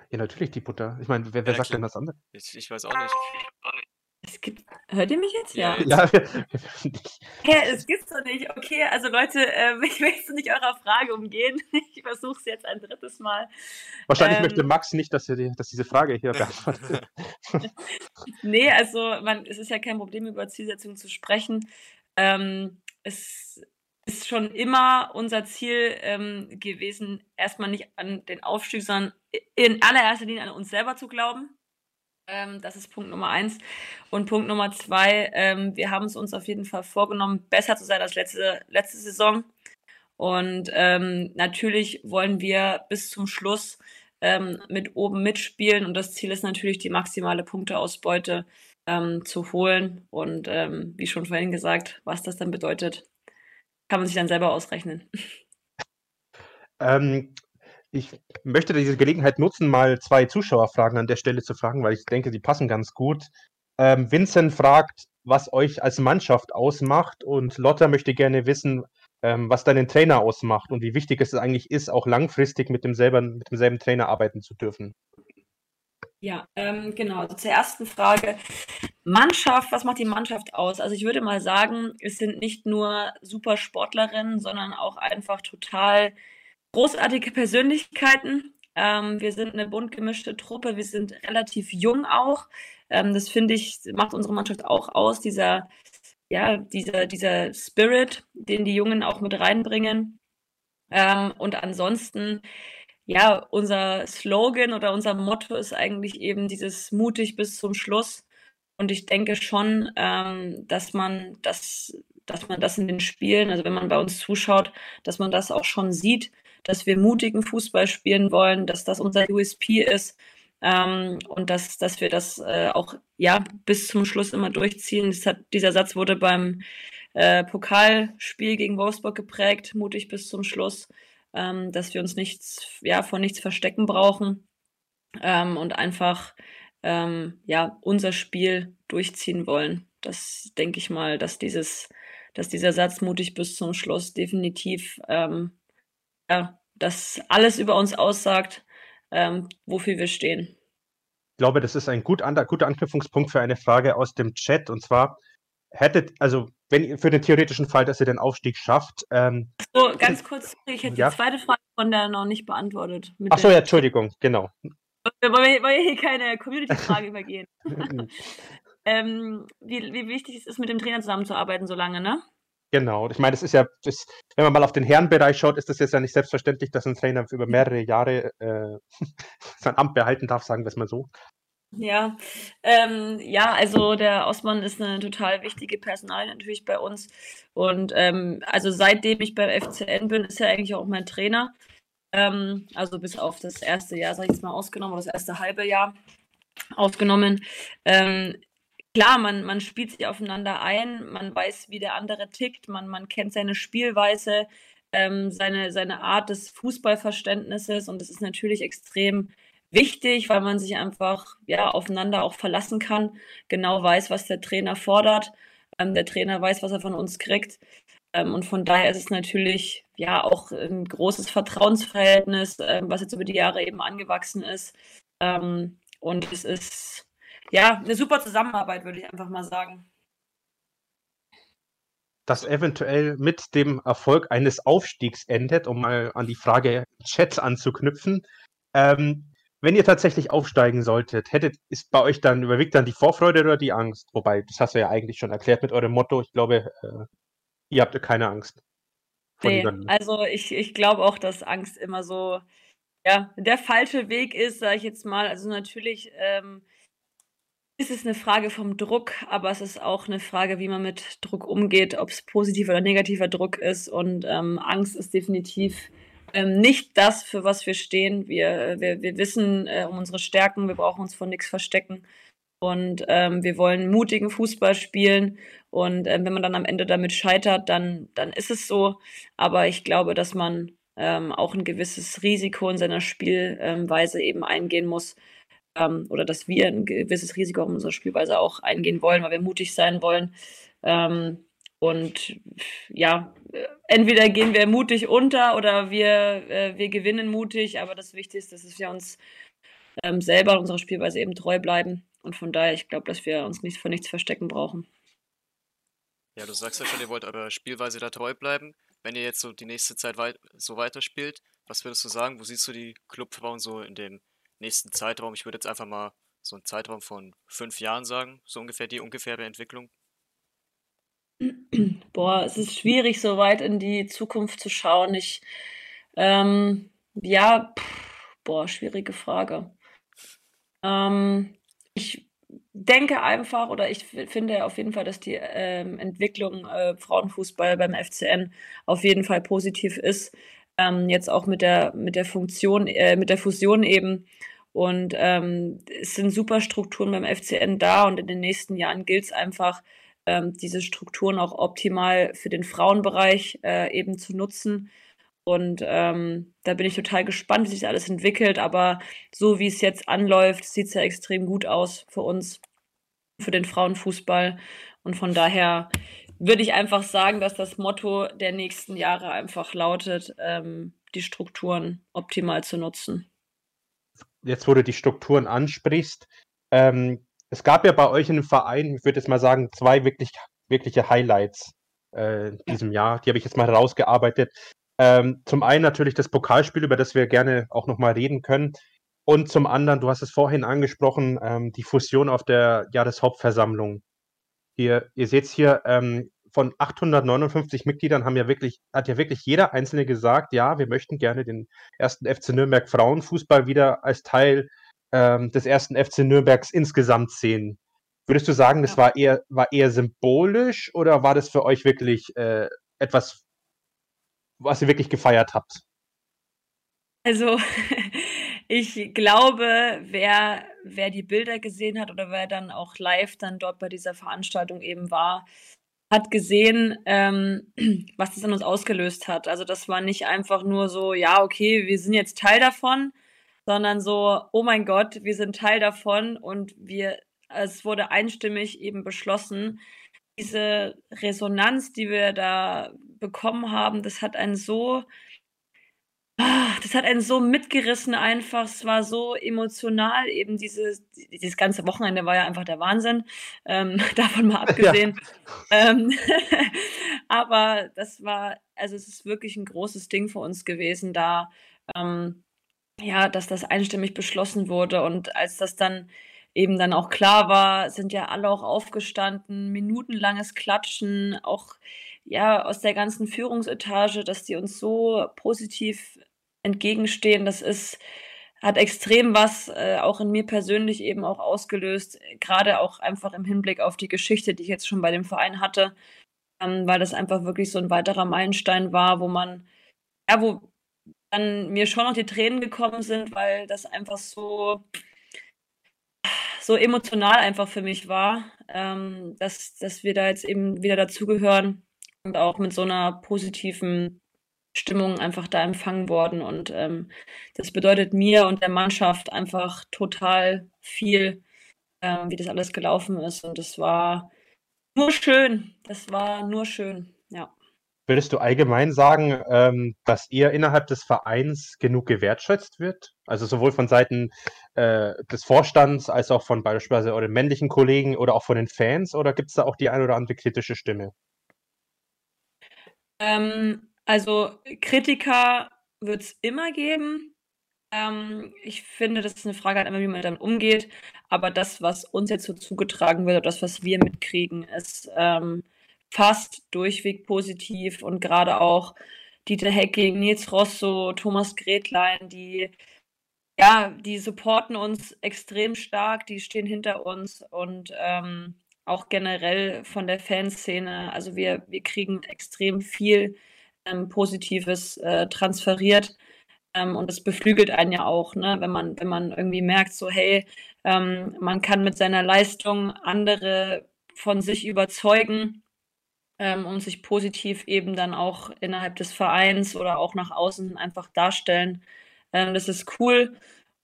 Ja, natürlich die Butter. Ich meine, wer, wer Ja, sagt klar. denn das andere? Ich, ich weiß auch nicht. Es gibt. Hört ihr mich jetzt? Ja, Ja. Hä, es gibt's doch nicht. Okay, also Leute, ähm, ich möchte nicht eurer Frage umgehen. Ich versuche es jetzt ein drittes Mal. wahrscheinlich Ähm. möchte Max nicht, dass, er die, dass diese Frage hier beantwortet wird. Nee, also man, es ist ja kein Problem, über Zielsetzungen zu sprechen. Ähm, es ist schon immer unser Ziel ähm, gewesen, erstmal nicht an den Aufstieg, sondern in allererster Linie an uns selber zu glauben. Ähm, das ist Punkt Nummer eins. Und Punkt Nummer zwei, ähm, wir haben es uns auf jeden Fall vorgenommen, besser zu sein als letzte, letzte Saison. Und ähm, natürlich wollen wir bis zum Schluss ähm, mit oben mitspielen. Und das Ziel ist natürlich, die maximale Punkteausbeute ähm, zu holen. Und ähm, wie schon vorhin gesagt, was das dann bedeutet, kann man sich dann selber ausrechnen. Ähm, ich möchte diese Gelegenheit nutzen, mal zwei Zuschauerfragen an der Stelle zu fragen, weil ich denke, die passen ganz gut. Ähm, Vincent fragt, was euch als Mannschaft ausmacht und Lotta möchte gerne wissen, ähm, was deinen Trainer ausmacht und wie wichtig es eigentlich ist, auch langfristig mit demselben, mit demselben Trainer arbeiten zu dürfen. Ja, ähm, genau. Also zur ersten Frage. Mannschaft, was macht die Mannschaft aus? Also ich würde mal sagen, es sind nicht nur super Sportlerinnen, sondern auch einfach total großartige Persönlichkeiten. Ähm, wir sind eine bunt gemischte Truppe, wir sind relativ jung auch. Ähm, das finde ich, macht unsere Mannschaft auch aus, dieser, ja, dieser, dieser Spirit, den die Jungen auch mit reinbringen. Ähm, und ansonsten ja, unser Slogan oder unser Motto ist eigentlich eben dieses mutig bis zum Schluss. Und ich denke schon, ähm, dass man das, dass man das in den Spielen, also wenn man bei uns zuschaut, dass man das auch schon sieht, dass wir mutigen Fußball spielen wollen, dass das unser USP ist ähm, und dass, dass wir das äh, auch ja bis zum Schluss immer durchziehen. Hat, dieser Satz wurde beim äh, Pokalspiel gegen Wolfsburg geprägt, mutig bis zum Schluss ähm, dass wir uns nichts, ja, vor nichts verstecken brauchen ähm, und einfach ähm, ja, unser Spiel durchziehen wollen. Das denke ich mal, dass dieses, dass dieser Satz mutig bis zum Schluss definitiv ähm, ja, das alles über uns aussagt, ähm, wofür wir stehen. Ich glaube, das ist ein gut an, guter Anknüpfungspunkt für eine Frage aus dem Chat und zwar hättet, also wenn ihr für den theoretischen Fall, dass ihr den Aufstieg schafft, ähm, So, ganz kurz, ich hätte Ja. die zweite Frage von der noch nicht beantwortet. Ach so, ja, Entschuldigung, genau. Wir wollen hier keine Community-Frage übergehen. ähm, wie, wie wichtig es ist, mit dem Trainer zusammenzuarbeiten, so lange, ne? Genau, ich meine, das ist ja, das, wenn man mal auf den Herrenbereich schaut, ist das jetzt ja nicht selbstverständlich, dass ein Trainer über mehrere Jahre äh, sein Amt behalten darf, sagen wir es mal so. Ja, ähm, ja, also der Osman ist eine total wichtige Personalie natürlich bei uns. Und ähm, also seitdem ich beim FCN bin, ist er eigentlich auch mein Trainer. Ähm, also bis auf das erste Jahr, sag ich jetzt mal, ausgenommen, oder das erste halbe Jahr ausgenommen. Klar, man, man spielt sich aufeinander ein, man weiß, wie der andere tickt, man, man kennt seine Spielweise, ähm, seine, seine Art des Fußballverständnisses und das ist natürlich extrem wichtig, weil man sich einfach ja aufeinander auch verlassen kann, genau weiß, was der Trainer fordert. Ähm, der Trainer weiß, was er von uns kriegt. Ähm, und von daher ist es natürlich ja auch ein großes Vertrauensverhältnis, ähm, was jetzt über die Jahre eben angewachsen ist. Ähm, und es ist ja eine super Zusammenarbeit, würde ich einfach mal sagen. das eventuell mit dem Erfolg eines Aufstiegs endet, um mal an die Frage Chat anzuknüpfen. Ähm, wenn ihr tatsächlich aufsteigen solltet, hättet, ist bei euch dann, überwiegt dann die Vorfreude oder die Angst? Wobei, das hast du ja eigentlich schon erklärt mit eurem Motto. Ich glaube, äh, ihr habt keine Angst. Nee, also ich, ich glaube auch, dass Angst immer so, ja, der falsche Weg ist, sage ich jetzt mal. Also natürlich ähm, ist es eine Frage vom Druck, aber es ist auch eine Frage, wie man mit Druck umgeht, ob es positiver oder negativer Druck ist. Und ähm, Angst ist definitiv ähm, nicht das, für was wir stehen. Wir, wir, wir wissen äh, um unsere Stärken, wir brauchen uns von nichts verstecken. Und ähm, wir wollen mutigen Fußball spielen. Und ähm, wenn man dann am Ende damit scheitert, dann, dann ist es so. Aber ich glaube, dass man ähm, auch ein gewisses Risiko in seiner Spielweise eben eingehen muss. Ähm, oder dass wir ein gewisses Risiko in unserer Spielweise auch eingehen wollen, weil wir mutig sein wollen. Ähm, und ja, entweder gehen wir mutig unter oder wir, äh, wir gewinnen mutig, aber das Wichtigste ist, dass wir uns ähm, selber unserer Spielweise eben treu bleiben. Und von daher, ich glaube, dass wir uns nicht vor nichts verstecken brauchen. Ja, du sagst ja schon, ihr wollt eurer Spielweise da treu bleiben. Wenn ihr jetzt so die nächste Zeit weit so weiterspielt, was würdest du sagen? Wo siehst du die Clubfrauen so in dem nächsten Zeitraum? Ich würde jetzt einfach mal so einen Zeitraum von fünf Jahren sagen, so ungefähr die ungefähre Entwicklung. Boah, es ist schwierig, so weit in die Zukunft zu schauen. Ich, ähm, ja, pff, boah, schwierige Frage. Ähm, ich denke einfach, oder ich finde auf jeden Fall, dass die ähm, Entwicklung äh, Frauenfußball beim FCN auf jeden Fall positiv ist. Ähm, jetzt auch mit der, mit der Funktion, äh, mit der Fusion eben. Und ähm, es sind super Strukturen beim FCN da und in den nächsten Jahren gilt es einfach, ähm, diese Strukturen auch optimal für den Frauenbereich äh, eben zu nutzen. Und ähm, da bin ich total gespannt, wie sich alles entwickelt. Aber so wie es jetzt anläuft, sieht es ja extrem gut aus für uns, für den Frauenfußball. Und von daher würde ich einfach sagen, dass das Motto der nächsten Jahre einfach lautet, ähm, die Strukturen optimal zu nutzen. Jetzt, wo du die Strukturen ansprichst, ähm, es gab ja bei euch in dem Verein, ich würde jetzt mal sagen, zwei wirklich, wirkliche Highlights äh, in diesem Jahr. Die habe ich jetzt mal herausgearbeitet. Ähm, zum einen natürlich das Pokalspiel, über das wir gerne auch nochmal reden können. Und zum anderen, du hast es vorhin angesprochen, ähm, die Fusion auf der Jahreshauptversammlung. Ihr, ihr seht es hier, ähm, von 859 Mitgliedern haben ja wirklich, hat ja wirklich jeder Einzelne gesagt, ja, wir möchten gerne den ersten FC Nürnberg Frauenfußball wieder als Teil ähm, des ersten FC Nürnbergs insgesamt sehen. Würdest du sagen, das ja. war, eher, war eher symbolisch oder war das für euch wirklich äh, etwas, was ihr wirklich gefeiert habt? Also, ich glaube, wer, wer die Bilder gesehen hat oder wer dann auch live dann dort bei dieser Veranstaltung eben war, hat gesehen, ähm, was das an uns ausgelöst hat. Also das war nicht einfach nur so, ja, okay, wir sind jetzt Teil davon, sondern so, oh mein Gott, wir sind Teil davon und wir, es wurde einstimmig eben beschlossen, diese Resonanz, die wir da bekommen haben, das hat einen so, das hat einen so mitgerissen einfach. Es war so emotional eben dieses, dieses ganze Wochenende war ja einfach der Wahnsinn. Ähm, davon mal abgesehen. Ja. Ähm, aber das war, also es ist wirklich ein großes Ding für uns gewesen, da ähm, ja, dass das einstimmig beschlossen wurde. Und als das dann eben dann auch klar war, sind ja alle auch aufgestanden, minutenlanges Klatschen, auch ja aus der ganzen Führungsetage, dass die uns so positiv entgegenstehen. Das ist hat extrem was äh, auch in mir persönlich eben auch ausgelöst, gerade auch einfach im Hinblick auf die Geschichte, die ich jetzt schon bei dem Verein hatte, ähm, weil das einfach wirklich so ein weiterer Meilenstein war, wo man ja, wo dann mir schon noch die Tränen gekommen sind, weil das einfach so, so emotional einfach für mich war, ähm, dass, dass wir da jetzt eben wieder dazugehören und auch mit so einer positiven Stimmung einfach da empfangen worden. Und ähm, das bedeutet mir und der Mannschaft einfach total viel, ähm, wie das alles gelaufen ist. Und das war nur schön. Das war nur schön, ja. Würdest du allgemein sagen, ähm, dass ihr innerhalb des Vereins genug gewertschätzt wird? Also sowohl von Seiten äh, des Vorstands als auch von beispielsweise euren männlichen Kollegen oder auch von den Fans? Oder gibt es da auch die eine oder andere kritische Stimme? Ähm, also Kritiker wird es immer geben. Ähm, ich finde, das ist eine Frage halt immer, wie man damit umgeht. Aber das, was uns jetzt so zugetragen wird, das, was wir mitkriegen, ist ähm, fast durchweg positiv und gerade auch Dieter Hecking, Nils Rosso, Thomas Gretlein, die ja, die supporten uns extrem stark, die stehen hinter uns und ähm, auch generell von der Fanszene. Also wir, wir kriegen extrem viel ähm, Positives äh, transferiert. Ähm, und das beflügelt einen ja auch, ne? wenn, man, wenn man irgendwie merkt, so hey, ähm, man kann mit seiner Leistung andere von sich überzeugen ähm, und sich positiv eben dann auch innerhalb des Vereins oder auch nach außen einfach darstellen. Ähm, das ist cool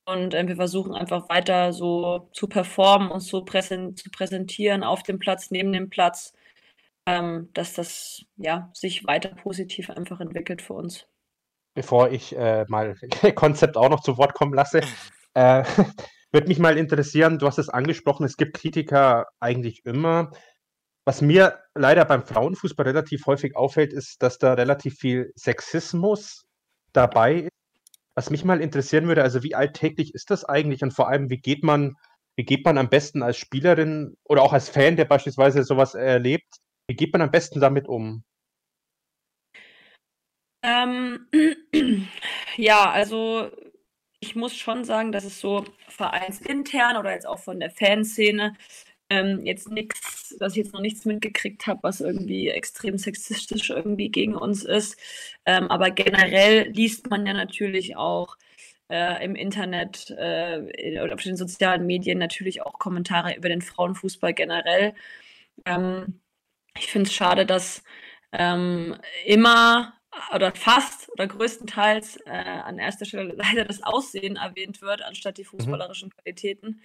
und äh, wir versuchen einfach weiter so zu performen und so präsen zu präsentieren auf dem Platz, neben dem Platz, ähm, dass das ja sich weiter positiv einfach entwickelt für uns. Bevor ich äh, mal Konzept auch noch zu Wort kommen lasse, äh, würde mich mal interessieren, du hast es angesprochen, es gibt Kritiker eigentlich immer. Was mir leider beim Frauenfußball relativ häufig auffällt, ist, dass da relativ viel Sexismus dabei ist. Was mich mal interessieren würde, also wie alltäglich ist das eigentlich und vor allem, wie geht man, wie geht man am besten als Spielerin oder auch als Fan, der beispielsweise sowas erlebt, wie geht man am besten damit um? Ähm, ja, also ich muss schon sagen, dass es so vereinsintern oder jetzt auch von der Fanszene ähm, jetzt nichts, dass ich jetzt noch nichts mitgekriegt habe, was irgendwie extrem sexistisch irgendwie gegen uns ist. Ähm, aber generell liest man ja natürlich auch äh, im Internet äh, oder auf den sozialen Medien natürlich auch Kommentare über den Frauenfußball generell. Ähm, ich finde es schade, dass ähm, immer oder fast oder größtenteils äh, an erster Stelle leider das Aussehen erwähnt wird, anstatt die mhm. fußballerischen. Qualitäten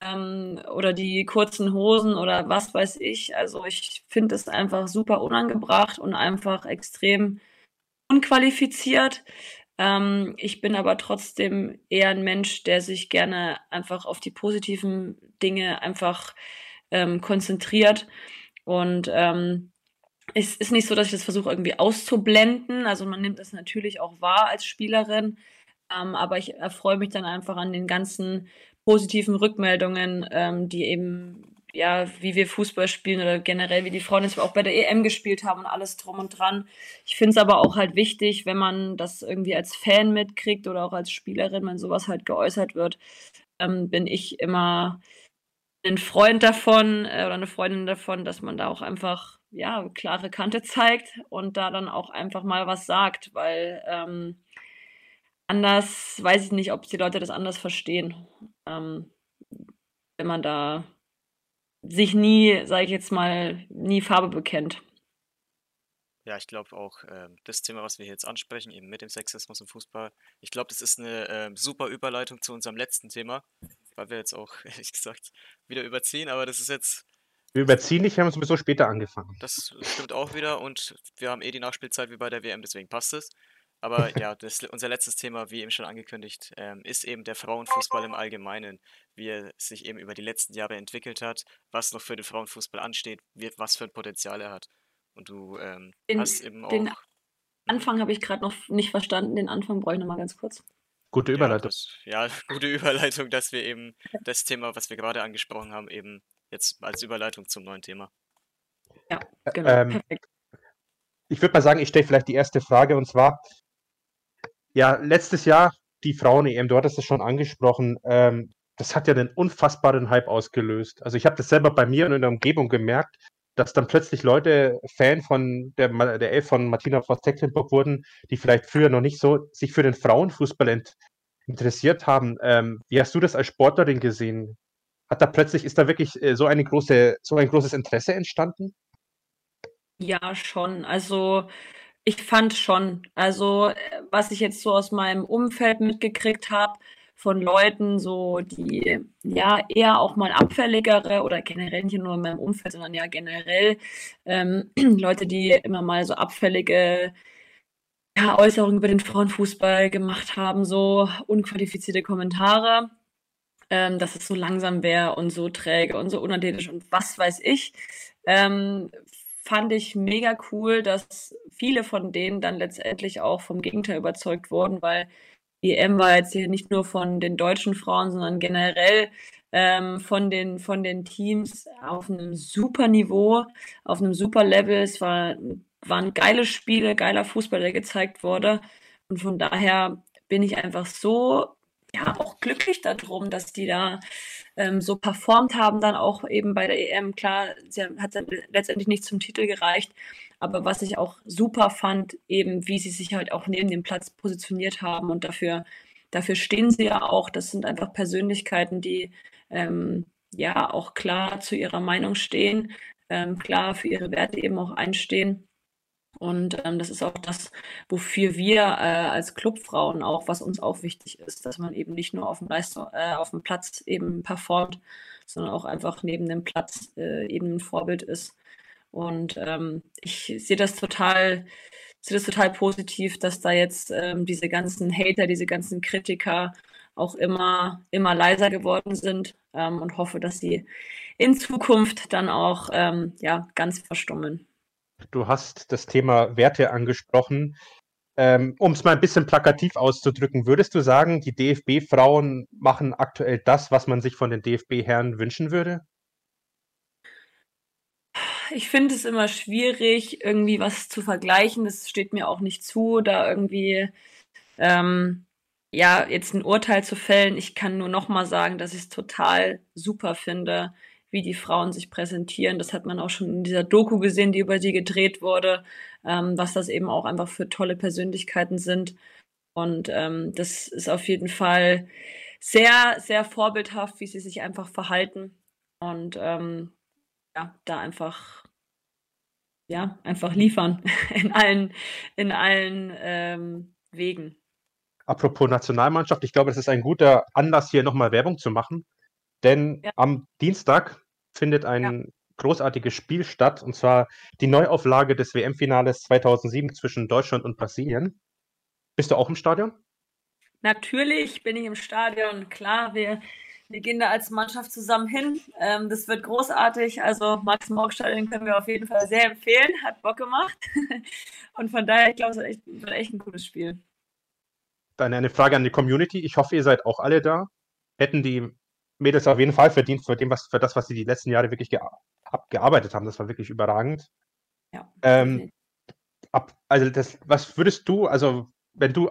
ähm, oder die kurzen Hosen oder was weiß ich. Also ich finde es einfach super unangebracht und einfach extrem unqualifiziert. Ähm, ich bin aber trotzdem eher ein Mensch, der sich gerne einfach auf die positiven Dinge einfach ähm, konzentriert. Und ähm, es ist nicht so, dass ich das versuche irgendwie auszublenden. Also man nimmt das natürlich auch wahr als Spielerin. Ähm, aber ich erfreue mich dann einfach an den ganzen positiven Rückmeldungen, ähm, die eben, ja, wie wir Fußball spielen oder generell wie die Frauen jetzt auch bei der EM gespielt haben und alles drum und dran. Ich finde es aber auch halt wichtig, wenn man das irgendwie als Fan mitkriegt oder auch als Spielerin, wenn sowas halt geäußert wird, ähm, bin ich immer ein Freund davon äh, oder eine Freundin davon, dass man da auch einfach ja klare Kante zeigt und da dann auch einfach mal was sagt, weil ähm, anders weiß ich nicht, ob die Leute das anders verstehen ähm, wenn man da sich nie, sage ich jetzt mal, nie Farbe bekennt. Ja, ich glaube auch, äh, das Thema, was wir hier jetzt ansprechen, eben mit dem Sexismus im Fußball, ich glaube, das ist eine äh, super Überleitung zu unserem letzten Thema, weil wir jetzt auch, ehrlich gesagt, wieder überziehen, aber das ist jetzt. Wir überziehen nicht, wir haben sowieso später angefangen. Das stimmt auch wieder und wir haben eh die Nachspielzeit wie bei der WM, deswegen passt es. Aber ja, das, unser letztes Thema, wie eben schon angekündigt, ähm, ist eben der Frauenfußball im Allgemeinen, wie er sich eben über die letzten Jahre entwickelt hat, was noch für den Frauenfußball ansteht, wie, was für ein Potenzial er hat. Und du ähm, den, hast eben auch. Den Anfang habe ich gerade noch nicht verstanden, den Anfang brauche ich nochmal ganz kurz. Gute Überleitung. Ja, das, ja, gute Überleitung, dass wir eben das Thema, was wir gerade angesprochen haben, eben jetzt als Überleitung zum neuen Thema. Ja, genau. Ähm, Perfekt. Ich würde mal sagen, ich stelle vielleicht die erste Frage und zwar, ja, letztes Jahr die Frauen-EM, du hattest es schon angesprochen, ähm, das hat ja einen unfassbaren Hype ausgelöst. Also ich habe das selber bei mir und in der Umgebung gemerkt, dass dann plötzlich Leute Fan von der, der Elf von Martina Voss-Tecklenburg wurden, die vielleicht früher noch nicht so sich für den Frauenfußball ent interessiert haben. Ähm, wie hast du das als Sportlerin gesehen? Hat da plötzlich, ist da wirklich äh, so eine große, so ein großes Interesse entstanden? Ja, schon. Also ich fand schon. Also, äh, was ich jetzt so aus meinem Umfeld mitgekriegt habe, von Leuten, so die ja eher auch mal abfälligere oder generell nicht nur in meinem Umfeld, sondern ja generell ähm, Leute, die immer mal so abfällige ja, Äußerungen über den Frauenfußball gemacht haben, so unqualifizierte Kommentare, ähm, dass es so langsam wäre und so träge und so unathletisch und was weiß ich. Ähm, fand ich mega cool, dass viele von denen dann letztendlich auch vom Gegenteil überzeugt wurden, weil EM war jetzt hier nicht nur von den deutschen Frauen, sondern generell ähm, von, den, von den Teams auf einem super Niveau, auf einem super Level. Es war, waren geile Spiele, geiler Fußball, der gezeigt wurde. Und von daher bin ich einfach so ja auch glücklich darum, dass die da ähm, so performt haben, dann auch eben bei der EM. Klar, sie hat letztendlich nicht zum Titel gereicht, aber was ich auch super fand, eben wie sie sich halt auch neben dem Platz positioniert haben und dafür, dafür stehen sie ja auch. Das sind einfach Persönlichkeiten, die ähm, ja auch klar zu ihrer Meinung stehen, ähm, klar für ihre Werte eben auch einstehen. Und ähm, das ist auch das, wofür wir äh, als Clubfrauen auch, was uns auch wichtig ist, dass man eben nicht nur auf dem, Leistung, äh, auf dem Platz eben performt, sondern auch einfach neben dem Platz äh, eben ein Vorbild ist. Und ähm, ich sehe das total, sehe das total positiv, dass da jetzt ähm, diese ganzen Hater, diese ganzen Kritiker auch immer, immer leiser geworden sind ähm, und hoffe, dass sie in Zukunft dann auch ähm, ja, ganz verstummen. Du hast das Thema Werte angesprochen. Ähm, um es mal ein bisschen plakativ auszudrücken, würdest du sagen, die DFB-Frauen machen aktuell das, was man sich von den DFB-Herren wünschen würde? Ich finde es immer schwierig, irgendwie was zu vergleichen. Das steht mir auch nicht zu, da irgendwie ähm, ja jetzt ein Urteil zu fällen. Ich kann nur noch mal sagen, dass ich es total super finde, wie die Frauen sich präsentieren. Das hat man auch schon in dieser Doku gesehen, die über sie gedreht wurde, ähm, was das eben auch einfach für tolle Persönlichkeiten sind. Und ähm, das ist auf jeden Fall sehr, sehr vorbildhaft, wie sie sich einfach verhalten. Und ähm, ja, da einfach, ja, einfach liefern in allen, in allen ähm, Wegen. Apropos Nationalmannschaft, ich glaube, das ist ein guter Anlass, hier nochmal Werbung zu machen. Denn ja. am Dienstag findet ein ja. großartiges Spiel statt, und zwar die Neuauflage des WM-Finales 2007 zwischen Deutschland und Brasilien. Bist du auch im Stadion? Natürlich bin ich im Stadion. Klar, wir, wir gehen da als Mannschaft zusammen hin. Ähm, das wird großartig. Also Max-Morg-Stadion können wir auf jeden Fall sehr empfehlen. Hat Bock gemacht. und von daher, ich glaube, es wird echt, wird echt ein cooles Spiel. Dann eine Frage an die Community. Ich hoffe, ihr seid auch alle da. Hätten die Mädels auf jeden Fall verdient für, dem, was, für das, was sie die letzten Jahre wirklich ge gearbeitet haben. Das war wirklich überragend. Ja. Ähm, ab, also das, was würdest du, also wenn du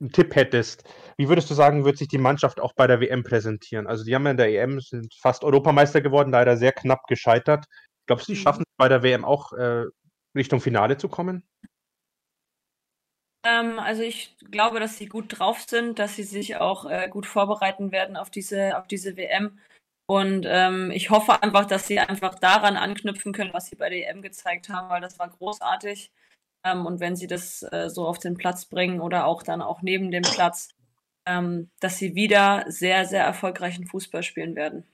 einen Tipp hättest, wie würdest du sagen, wird sich die Mannschaft auch bei der WM präsentieren? Also die haben ja in der EM sind fast Europameister geworden, leider sehr knapp gescheitert. Glaubst du, die mhm. schaffen es bei der WM auch äh, Richtung Finale zu kommen? Ähm, also ich glaube, dass sie gut drauf sind, dass sie sich auch äh, gut vorbereiten werden auf diese, auf diese WM. Und ähm, ich hoffe einfach, dass sie einfach daran anknüpfen können, was sie bei der EM gezeigt haben, weil das war großartig. Ähm, und wenn sie das äh, so auf den Platz bringen oder auch dann auch neben dem Platz, ähm, dass sie wieder sehr, sehr erfolgreichen Fußball spielen werden.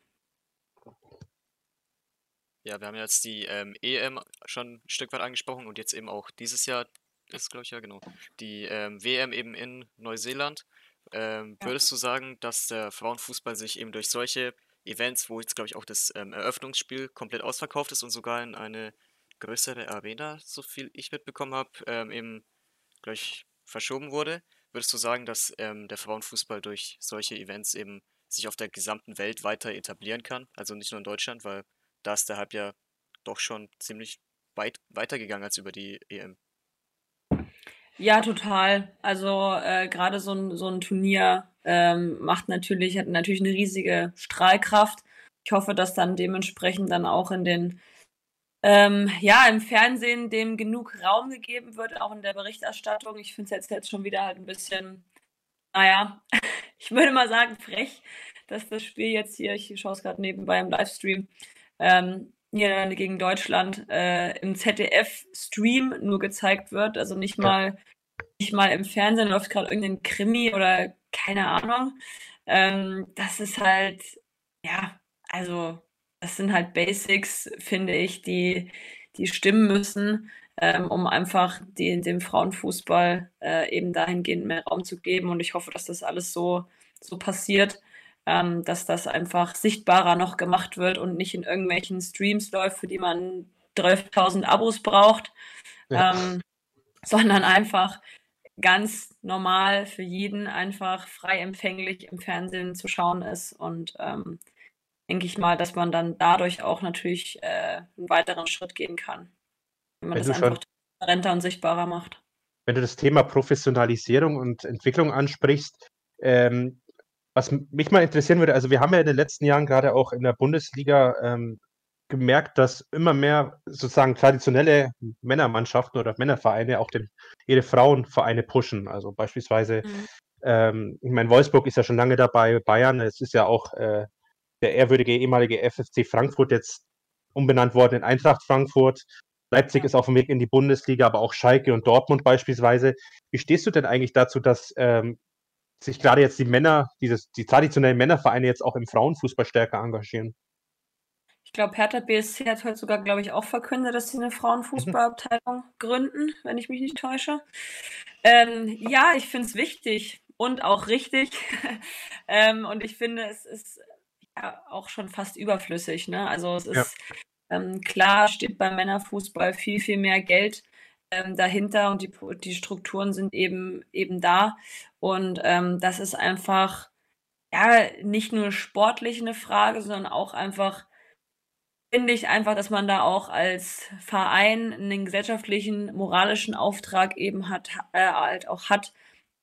Ja, wir haben jetzt die ähm, EM schon ein Stück weit angesprochen und jetzt eben auch dieses Jahr ist, glaube ich, ja, genau. Die ähm, WM eben in Neuseeland. Ähm. Würdest du sagen, dass der Frauenfußball sich eben durch solche Events, wo jetzt, glaube ich, auch das ähm, Eröffnungsspiel komplett ausverkauft ist und sogar in eine größere Arena, so viel ich mitbekommen habe, ähm, eben, glaube ich, verschoben wurde, würdest du sagen, dass ähm, der Frauenfußball durch solche Events eben sich auf der gesamten Welt weiter etablieren kann? Also nicht nur in Deutschland, weil da ist der Hype ja doch schon ziemlich weit weitergegangen als über die EM. Ja, total. Also äh, gerade so ein, so ein Turnier ähm, macht natürlich, hat natürlich eine riesige Strahlkraft. Ich hoffe, dass dann dementsprechend dann auch in den ähm, ja, im Fernsehen dem genug Raum gegeben wird, auch in der Berichterstattung. Ich finde es jetzt, jetzt schon wieder halt ein bisschen, naja, ich würde mal sagen, frech, dass das Spiel jetzt hier, ich schaue es gerade nebenbei im Livestream, ähm, Niederlande gegen Deutschland äh, im ZDF-Stream nur gezeigt wird. Also nicht mal, nicht mal im Fernsehen läuft gerade irgendein Krimi oder keine Ahnung. Ähm, das ist halt, ja, also das sind halt Basics, finde ich, die, die stimmen müssen, ähm, um einfach die, dem Frauenfußball äh, eben dahingehend mehr Raum zu geben. Und ich hoffe, dass das alles so, so passiert ähm, dass das einfach sichtbarer noch gemacht wird und nicht in irgendwelchen Streams läuft, für die man 12.000 Abos braucht, ja. ähm, sondern einfach ganz normal für jeden einfach frei empfänglich im Fernsehen zu schauen ist. Und ähm, denke ich mal, dass man dann dadurch auch natürlich äh, einen weiteren Schritt gehen kann, wenn man wenn das einfach transparenter und sichtbarer macht. Wenn du das Thema Professionalisierung und Entwicklung ansprichst, ähm, was mich mal interessieren würde, also wir haben ja in den letzten Jahren gerade auch in der Bundesliga ähm, gemerkt, dass immer mehr sozusagen traditionelle Männermannschaften oder Männervereine auch den, ihre Frauenvereine pushen. Also beispielsweise, mhm. ähm, ich meine, Wolfsburg ist ja schon lange dabei, Bayern, es ist ja auch äh, der ehrwürdige ehemalige FFC Frankfurt jetzt umbenannt worden in Eintracht Frankfurt. Leipzig ist auf dem Weg in die Bundesliga, aber auch Schalke und Dortmund beispielsweise. Wie stehst du denn eigentlich dazu, dass ähm, sich gerade jetzt die Männer, dieses, die traditionellen Männervereine jetzt auch im Frauenfußball stärker engagieren? Ich glaube, Hertha BSC hat heute sogar, glaube ich, auch verkündet, dass sie eine Frauenfußballabteilung mhm. gründen, wenn ich mich nicht täusche. Ähm, ja, ich finde es wichtig und auch richtig. ähm, und ich finde, es ist auch schon fast überflüssig. Ne? Also es ist ja. ähm, klar, steht beim Männerfußball viel, viel mehr Geld ähm, dahinter und die, die Strukturen sind eben, eben da. Und ähm, das ist einfach ja nicht nur sportlich eine Frage, sondern auch einfach finde ich einfach, dass man da auch als Verein einen gesellschaftlichen, moralischen Auftrag eben hat, äh, halt auch hat,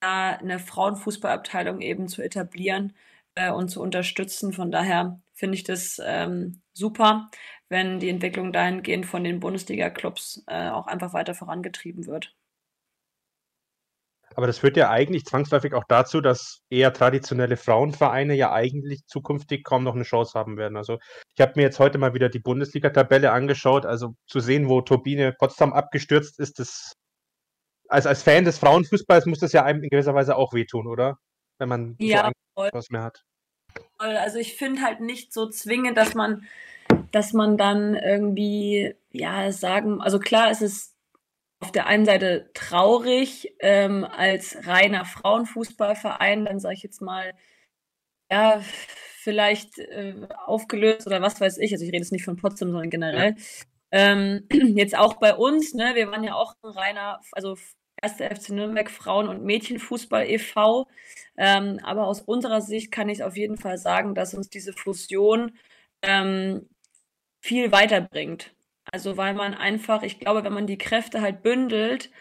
da eine Frauenfußballabteilung eben zu etablieren äh, und zu unterstützen. Von daher finde ich das ähm, super, wenn die Entwicklung dahingehend von den Bundesliga-Clubs äh, auch einfach weiter vorangetrieben wird. Aber das führt ja eigentlich zwangsläufig auch dazu, dass eher traditionelle Frauenvereine ja eigentlich zukünftig kaum noch eine Chance haben werden. Also ich habe mir jetzt heute mal wieder die Bundesliga-Tabelle angeschaut. Also zu sehen, wo Turbine Potsdam abgestürzt ist, das als, als Fan des Frauenfußballs muss das ja einem in gewisser Weise auch wehtun, oder? Wenn man ja, so was mehr hat. Also ich finde halt nicht so zwingend, dass man, dass man dann irgendwie, ja, sagen, also klar, es ist auf der einen Seite traurig ähm, als reiner Frauenfußballverein, dann sage ich jetzt mal, ja, vielleicht äh, aufgelöst oder was weiß ich. Also ich rede jetzt nicht von Potsdam, sondern generell. Ähm, jetzt auch bei uns, ne, wir waren ja auch ein reiner, also erste FC Nürnberg Frauen- und Mädchenfußball e.V. Ähm, aber aus unserer Sicht kann ich auf jeden Fall sagen, dass uns diese Fusion ähm, viel weiterbringt. Also weil man einfach, ich glaube, wenn man die Kräfte halt bündelt,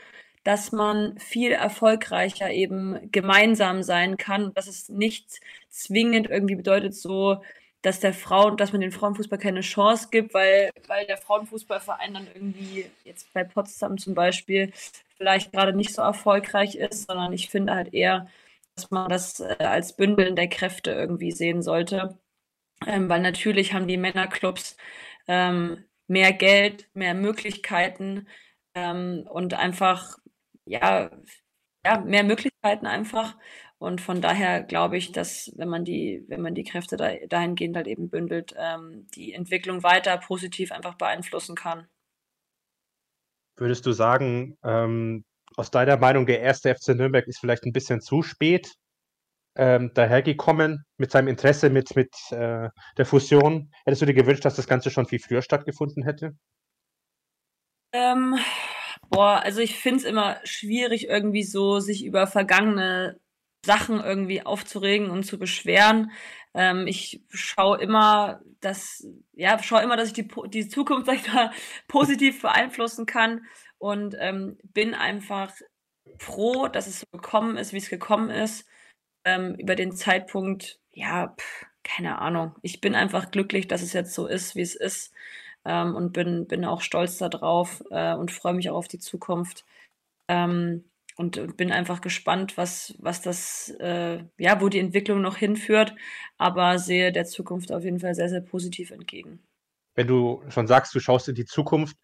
dass man viel erfolgreicher eben gemeinsam sein kann dass es nicht zwingend irgendwie bedeutet so, dass der Frauen, dass man den Frauenfußball keine Chance gibt, weil, weil der Frauenfußballverein dann irgendwie jetzt bei Potsdam zum Beispiel vielleicht gerade nicht so erfolgreich ist, sondern ich finde halt eher, dass man das äh, als Bündeln der Kräfte irgendwie sehen sollte. Ähm, weil natürlich haben die Männerclubs ähm, mehr Geld, mehr Möglichkeiten ähm, und einfach, ja, ja, mehr Möglichkeiten einfach. Und von daher glaube ich, dass wenn man die, wenn man die Kräfte da, dahingehend halt eben bündelt, ähm, die Entwicklung weiter positiv einfach beeinflussen kann. Würdest du sagen, ähm, aus deiner Meinung, der erste FC Nürnberg ist vielleicht ein bisschen zu spät ähm, dahergekommen mit seinem Interesse mit, mit äh, der Fusion? Hättest du dir gewünscht, dass das Ganze schon viel früher stattgefunden hätte? Ähm, boah, also ich finde es immer schwierig, irgendwie so sich über vergangene Sachen irgendwie aufzuregen und zu beschweren. Ähm, ich schaue immer, dass, ja, schaue immer, dass ich die, die Zukunft sag ich mal, positiv beeinflussen kann und ähm, bin einfach froh, dass es so gekommen ist, wie es gekommen ist. Ähm, über den Zeitpunkt, ja, pff, keine Ahnung. Ich bin einfach glücklich, dass es jetzt so ist, wie es ist. Ähm, und bin, bin auch stolz darauf äh, und freue mich auch auf die Zukunft. Ähm, und, und bin einfach gespannt, was, was das, äh, ja, wo die Entwicklung noch hinführt, aber sehe der Zukunft auf jeden Fall sehr, sehr positiv entgegen. Wenn du schon sagst, du schaust in die Zukunft,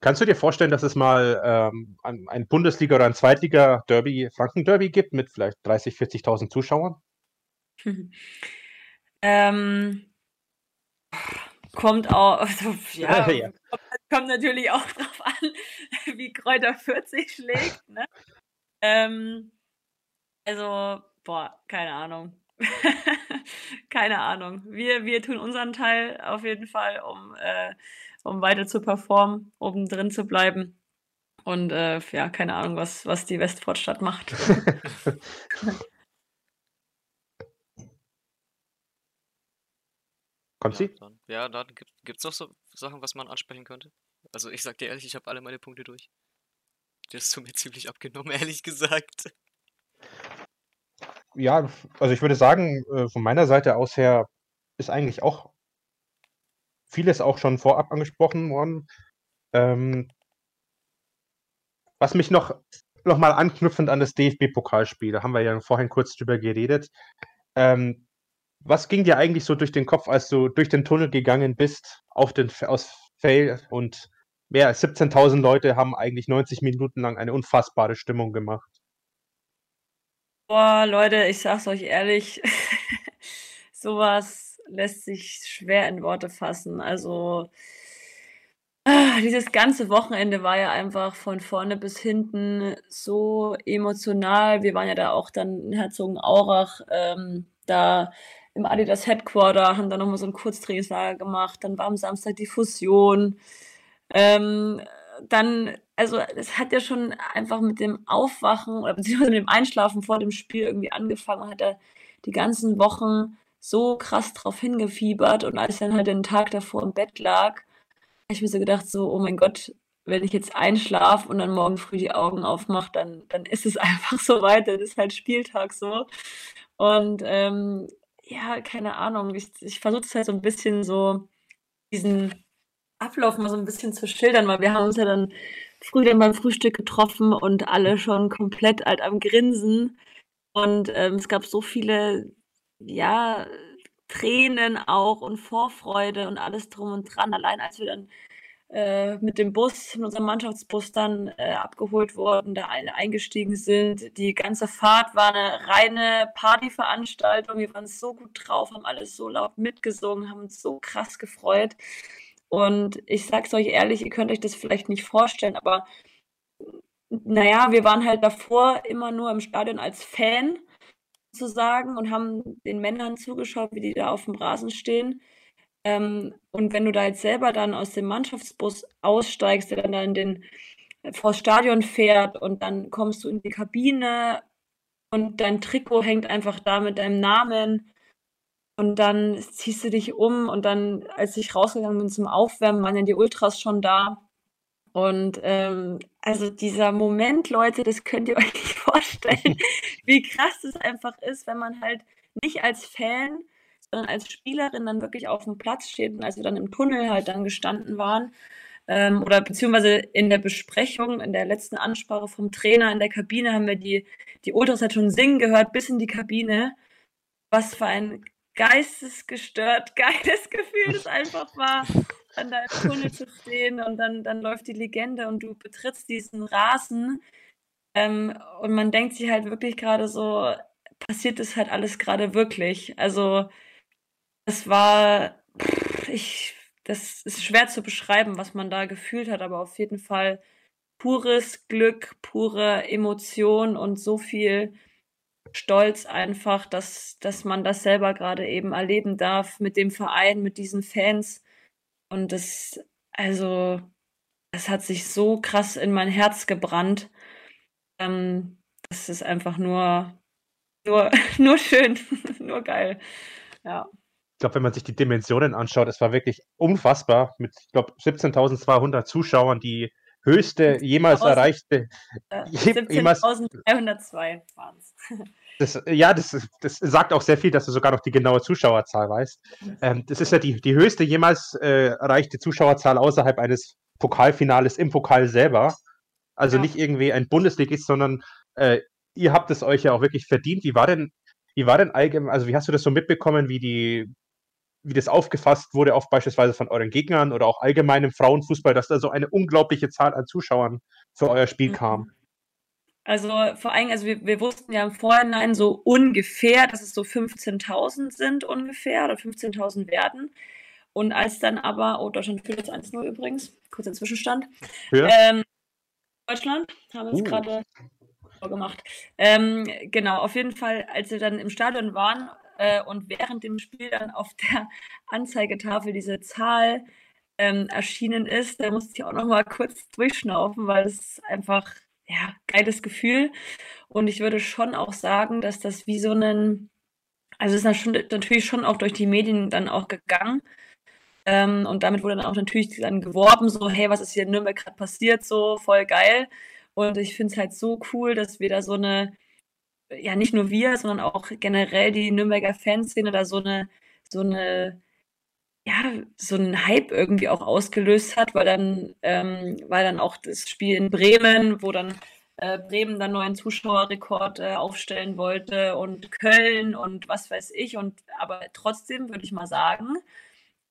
kannst du dir vorstellen, dass es mal ähm, ein Bundesliga- oder ein Zweitliga-Derby, Franken-Derby gibt mit vielleicht 30.000, 40.000 Zuschauern? ähm, kommt auch, also, ja, ja. Kommt, kommt, natürlich auch darauf an, wie Kräuter 40 schlägt. Ne? Ähm, also, boah, keine Ahnung. keine Ahnung. Wir, wir tun unseren Teil auf jeden Fall, um, äh, um weiter zu performen, oben drin zu bleiben. Und äh, ja, keine Ahnung, was, was die Westfortstadt macht. Kommt Ja, sie? dann, ja, dann gibt es noch so Sachen, was man ansprechen könnte. Also ich sag dir ehrlich, ich habe alle meine Punkte durch. Das ist mir ziemlich abgenommen, ehrlich gesagt. Ja, also ich würde sagen, äh, von meiner Seite aus her ist eigentlich auch vieles auch schon vorab angesprochen worden. Ähm, was mich noch, noch mal anknüpfend an das DFB-Pokalspiel, da haben wir ja vorhin kurz drüber geredet. Ähm, was ging dir eigentlich so durch den Kopf, als du durch den Tunnel gegangen bist, auf den, aus Fail und mehr als 17.000 Leute haben eigentlich 90 Minuten lang eine unfassbare Stimmung gemacht? Boah, Leute, ich sag's euch ehrlich, sowas lässt sich schwer in Worte fassen. Also, ah, dieses ganze Wochenende war ja einfach von vorne bis hinten so emotional. Wir waren ja da auch dann in Herzogenaurach, ähm, da im Adidas Headquarter, haben da nochmal so ein Kurztrainingslager gemacht. Dann war am Samstag die Fusion. Ähm, dann, also es hat ja schon einfach mit dem Aufwachen oder beziehungsweise mit dem Einschlafen vor dem Spiel irgendwie angefangen hat er die ganzen Wochen so krass drauf hingefiebert und als ich dann halt den Tag davor im Bett lag, habe ich mir so gedacht, so, oh mein Gott, wenn ich jetzt einschlafe und dann morgen früh die Augen aufmache, dann, dann ist es einfach so weiter. Das ist halt Spieltag so. Und ähm, ja, keine Ahnung, ich, ich versuche es halt so ein bisschen so, diesen Ablauf mal so ein bisschen zu schildern, weil wir haben uns ja dann früh dann beim Frühstück getroffen und alle schon komplett halt am Grinsen. Und ähm, es gab so viele, ja, Tränen auch und Vorfreude und alles drum und dran. Allein als wir dann äh, mit dem Bus, mit unserem Mannschaftsbus dann äh, abgeholt wurden, da alle eingestiegen sind. Die ganze Fahrt war eine reine Partyveranstaltung. Wir waren so gut drauf, haben alles so laut mitgesungen, haben uns so krass gefreut. Und ich sag's euch ehrlich, ihr könnt euch das vielleicht nicht vorstellen, aber naja, wir waren halt davor immer nur im Stadion als Fan zu sagen und haben den Männern zugeschaut, wie die da auf dem Rasen stehen. Ähm, und wenn du da jetzt selber dann aus dem Mannschaftsbus aussteigst, der dann da in den vors Stadion fährt und dann kommst du in die Kabine und dein Trikot hängt einfach da mit deinem Namen und dann ziehst du dich um und dann, als ich rausgegangen bin zum Aufwärmen, waren ja die Ultras schon da. Und ähm, also dieser Moment, Leute, das könnt ihr euch nicht vorstellen, wie krass das einfach ist, wenn man halt nicht als Fan, sondern als Spielerin dann wirklich auf dem Platz steht und als wir dann im Tunnel halt dann gestanden waren ähm, oder beziehungsweise in der Besprechung, in der letzten Ansprache vom Trainer in der Kabine haben wir die, die Ultras halt schon singen gehört bis in die Kabine. Was für ein geistesgestört geiles Gefühl das einfach war, an der Tunnel zu stehen und dann, dann läuft die Legende und du betrittst diesen Rasen ähm, und man denkt sich halt wirklich gerade so, passiert das halt alles gerade wirklich? Also das war, ich, das ist schwer zu beschreiben, was man da gefühlt hat, aber auf jeden Fall pures Glück, pure Emotion und so viel Stolz einfach, dass, dass man das selber gerade eben erleben darf mit dem Verein, mit diesen Fans. Und das, also, das hat sich so krass in mein Herz gebrannt. Ähm, das ist einfach nur, nur, nur schön, nur geil. Ja. Ich glaube, wenn man sich die Dimensionen anschaut, es war wirklich unfassbar mit, ich glaube, 17.200 Zuschauern, die höchste jemals 17.000. erreichte. Äh, je- jemals, 17.302 waren es. Das, ja, das, das sagt auch sehr viel, dass du sogar noch die genaue Zuschauerzahl weißt. Ähm, das ist ja die, die höchste jemals äh, erreichte Zuschauerzahl außerhalb eines Pokalfinales im Pokal selber. Also Ja. nicht irgendwie ein Bundesligist, sondern äh, ihr habt es euch ja auch wirklich verdient. Wie war denn, wie war denn allgemein, also wie hast du das so mitbekommen, wie die, wie das aufgefasst wurde, auch beispielsweise von euren Gegnern oder auch allgemein im Frauenfußball, dass da so eine unglaubliche Zahl an Zuschauern für euer Spiel Mhm. kam? Also vor allem, also wir, wir wussten ja im Vorhinein so ungefähr, dass es so 15.000 sind ungefähr oder 15.000 werden. Und als dann aber, oh, Deutschland führt jetzt 1-0 übrigens, kurzer Zwischenstand. Für? Ähm, Deutschland haben uns Uh. gerade gemacht. Ähm, genau, auf jeden Fall, als wir dann im Stadion waren äh, und während dem Spiel dann auf der Anzeigetafel diese Zahl ähm, erschienen ist. Da musste ich auch noch mal kurz durchschnaufen, weil es einfach ja geiles Gefühl. Und ich würde schon auch sagen, dass das wie so ein, also es ist natürlich schon auch durch die Medien dann auch gegangen. Ähm, und damit wurde dann auch natürlich dann geworben, so, hey, was ist hier in Nürnberg gerade passiert, so voll geil. Und ich finde es halt so cool, dass wir da so eine, ja, nicht nur wir, sondern auch generell die Nürnberger Fanszene da so eine, so eine ja, so einen Hype irgendwie auch ausgelöst hat, weil dann, ähm, weil dann auch das Spiel in Bremen, wo dann äh, Bremen dann neuen Zuschauerrekord äh, aufstellen wollte und Köln und was weiß ich. Und aber trotzdem würde ich mal sagen,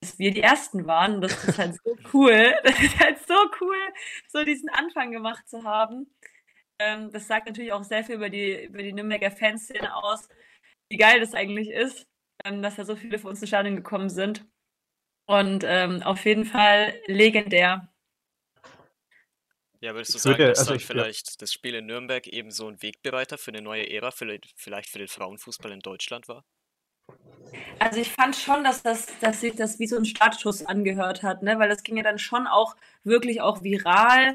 dass wir die Ersten waren. Und das ist halt so cool. Das ist halt so cool, so diesen Anfang gemacht zu haben. Ähm, das sagt natürlich auch sehr viel über die, über die Nürnberger Fanszene aus, wie geil das eigentlich ist, ähm, dass da so viele von uns ins Stadion gekommen sind. Und ähm, auf jeden Fall legendär. Ja, würdest du sagen, würde, dass also ich, vielleicht ja. das Spiel in Nürnberg eben so ein Wegbereiter für eine neue Ära, für, vielleicht für den Frauenfußball in Deutschland war? Also ich fand schon, dass, das, dass sich das wie so ein Startschuss angehört hat, ne? weil das ging ja dann schon auch wirklich auch viral.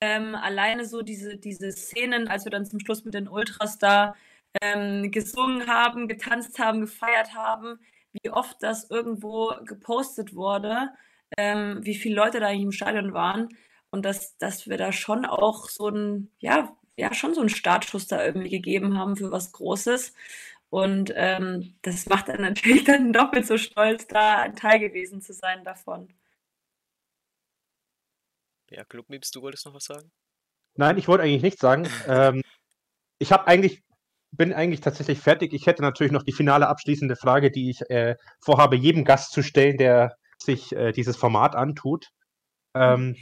Ähm, alleine so diese, diese Szenen, als wir dann zum Schluss mit den Ultras da ähm, gesungen haben, getanzt haben, gefeiert haben, wie oft das irgendwo gepostet wurde, ähm, wie viele Leute da eigentlich im Stadion waren und dass, dass wir da schon auch so ein, ja, ja, schon so einen Startschuss da irgendwie gegeben haben für was Großes. Und ähm, das macht dann natürlich dann doppelt so stolz, da ein Teil gewesen zu sein davon. Ja, Clubmeeps, du wolltest noch was sagen? Nein, ich wollte eigentlich nichts sagen. ähm, ich habe eigentlich bin eigentlich tatsächlich fertig. Ich hätte natürlich noch die finale abschließende Frage, die ich äh, vorhabe, jedem Gast zu stellen, der sich äh, dieses Format antut. Ähm,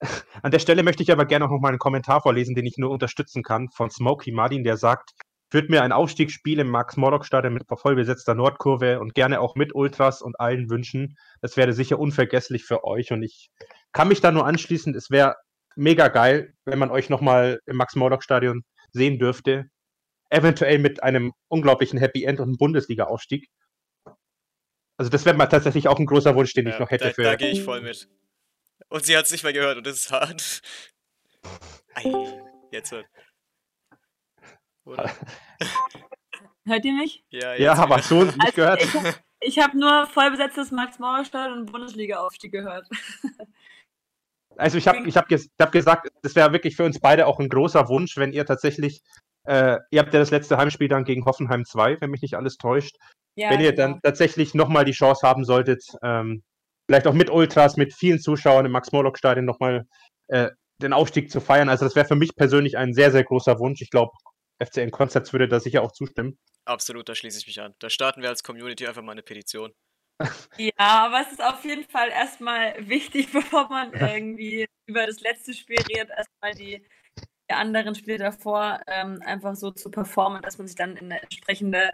an der Stelle möchte ich aber gerne noch mal einen Kommentar vorlesen, den ich nur unterstützen kann, von Smokey Martin, der sagt, würde mir ein Aufstiegsspiel im Max-Morlock-Stadion mit vollbesetzter Nordkurve und gerne auch mit Ultras und allen wünschen. Das wäre sicher unvergesslich für euch und ich kann mich da nur anschließen. Es wäre mega geil, wenn man euch nochmal im Max-Morlock-Stadion sehen dürfte eventuell mit einem unglaublichen Happy End und einem Bundesliga-Aufstieg. Also das wäre mal tatsächlich auch ein großer Wunsch, den ja, ich noch hätte da, für. Da gehe ich voll mit. Und sie hat es nicht mehr gehört und das ist hart. Ei, jetzt hört. Hört ihr mich? Ja, ja aber so nicht also, gehört. Ich, habe nur vollbesetztes Max-Mauer-Stadion und Bundesliga-Aufstieg gehört. Also ich habe ich hab, ich hab gesagt, das wäre wirklich für uns beide auch ein großer Wunsch, wenn ihr tatsächlich äh, ihr habt ja das letzte Heimspiel dann gegen Hoffenheim 2, wenn mich nicht alles täuscht. Ja, wenn ihr genau. dann tatsächlich nochmal die Chance haben solltet, ähm, vielleicht auch mit Ultras, mit vielen Zuschauern im Max-Morlock-Stadion nochmal äh, den Aufstieg zu feiern. Also das wäre für mich persönlich ein sehr, sehr großer Wunsch. Ich glaube, FCN Concepts würde da sicher auch zustimmen. Absolut, da schließe ich mich an. Da starten wir als Community einfach mal eine Petition. Ja, aber es ist auf jeden Fall erstmal wichtig, bevor man irgendwie über das letzte Spiel redet, erstmal die anderen Spiele davor ähm, einfach so zu performen, dass man sich dann in eine entsprechende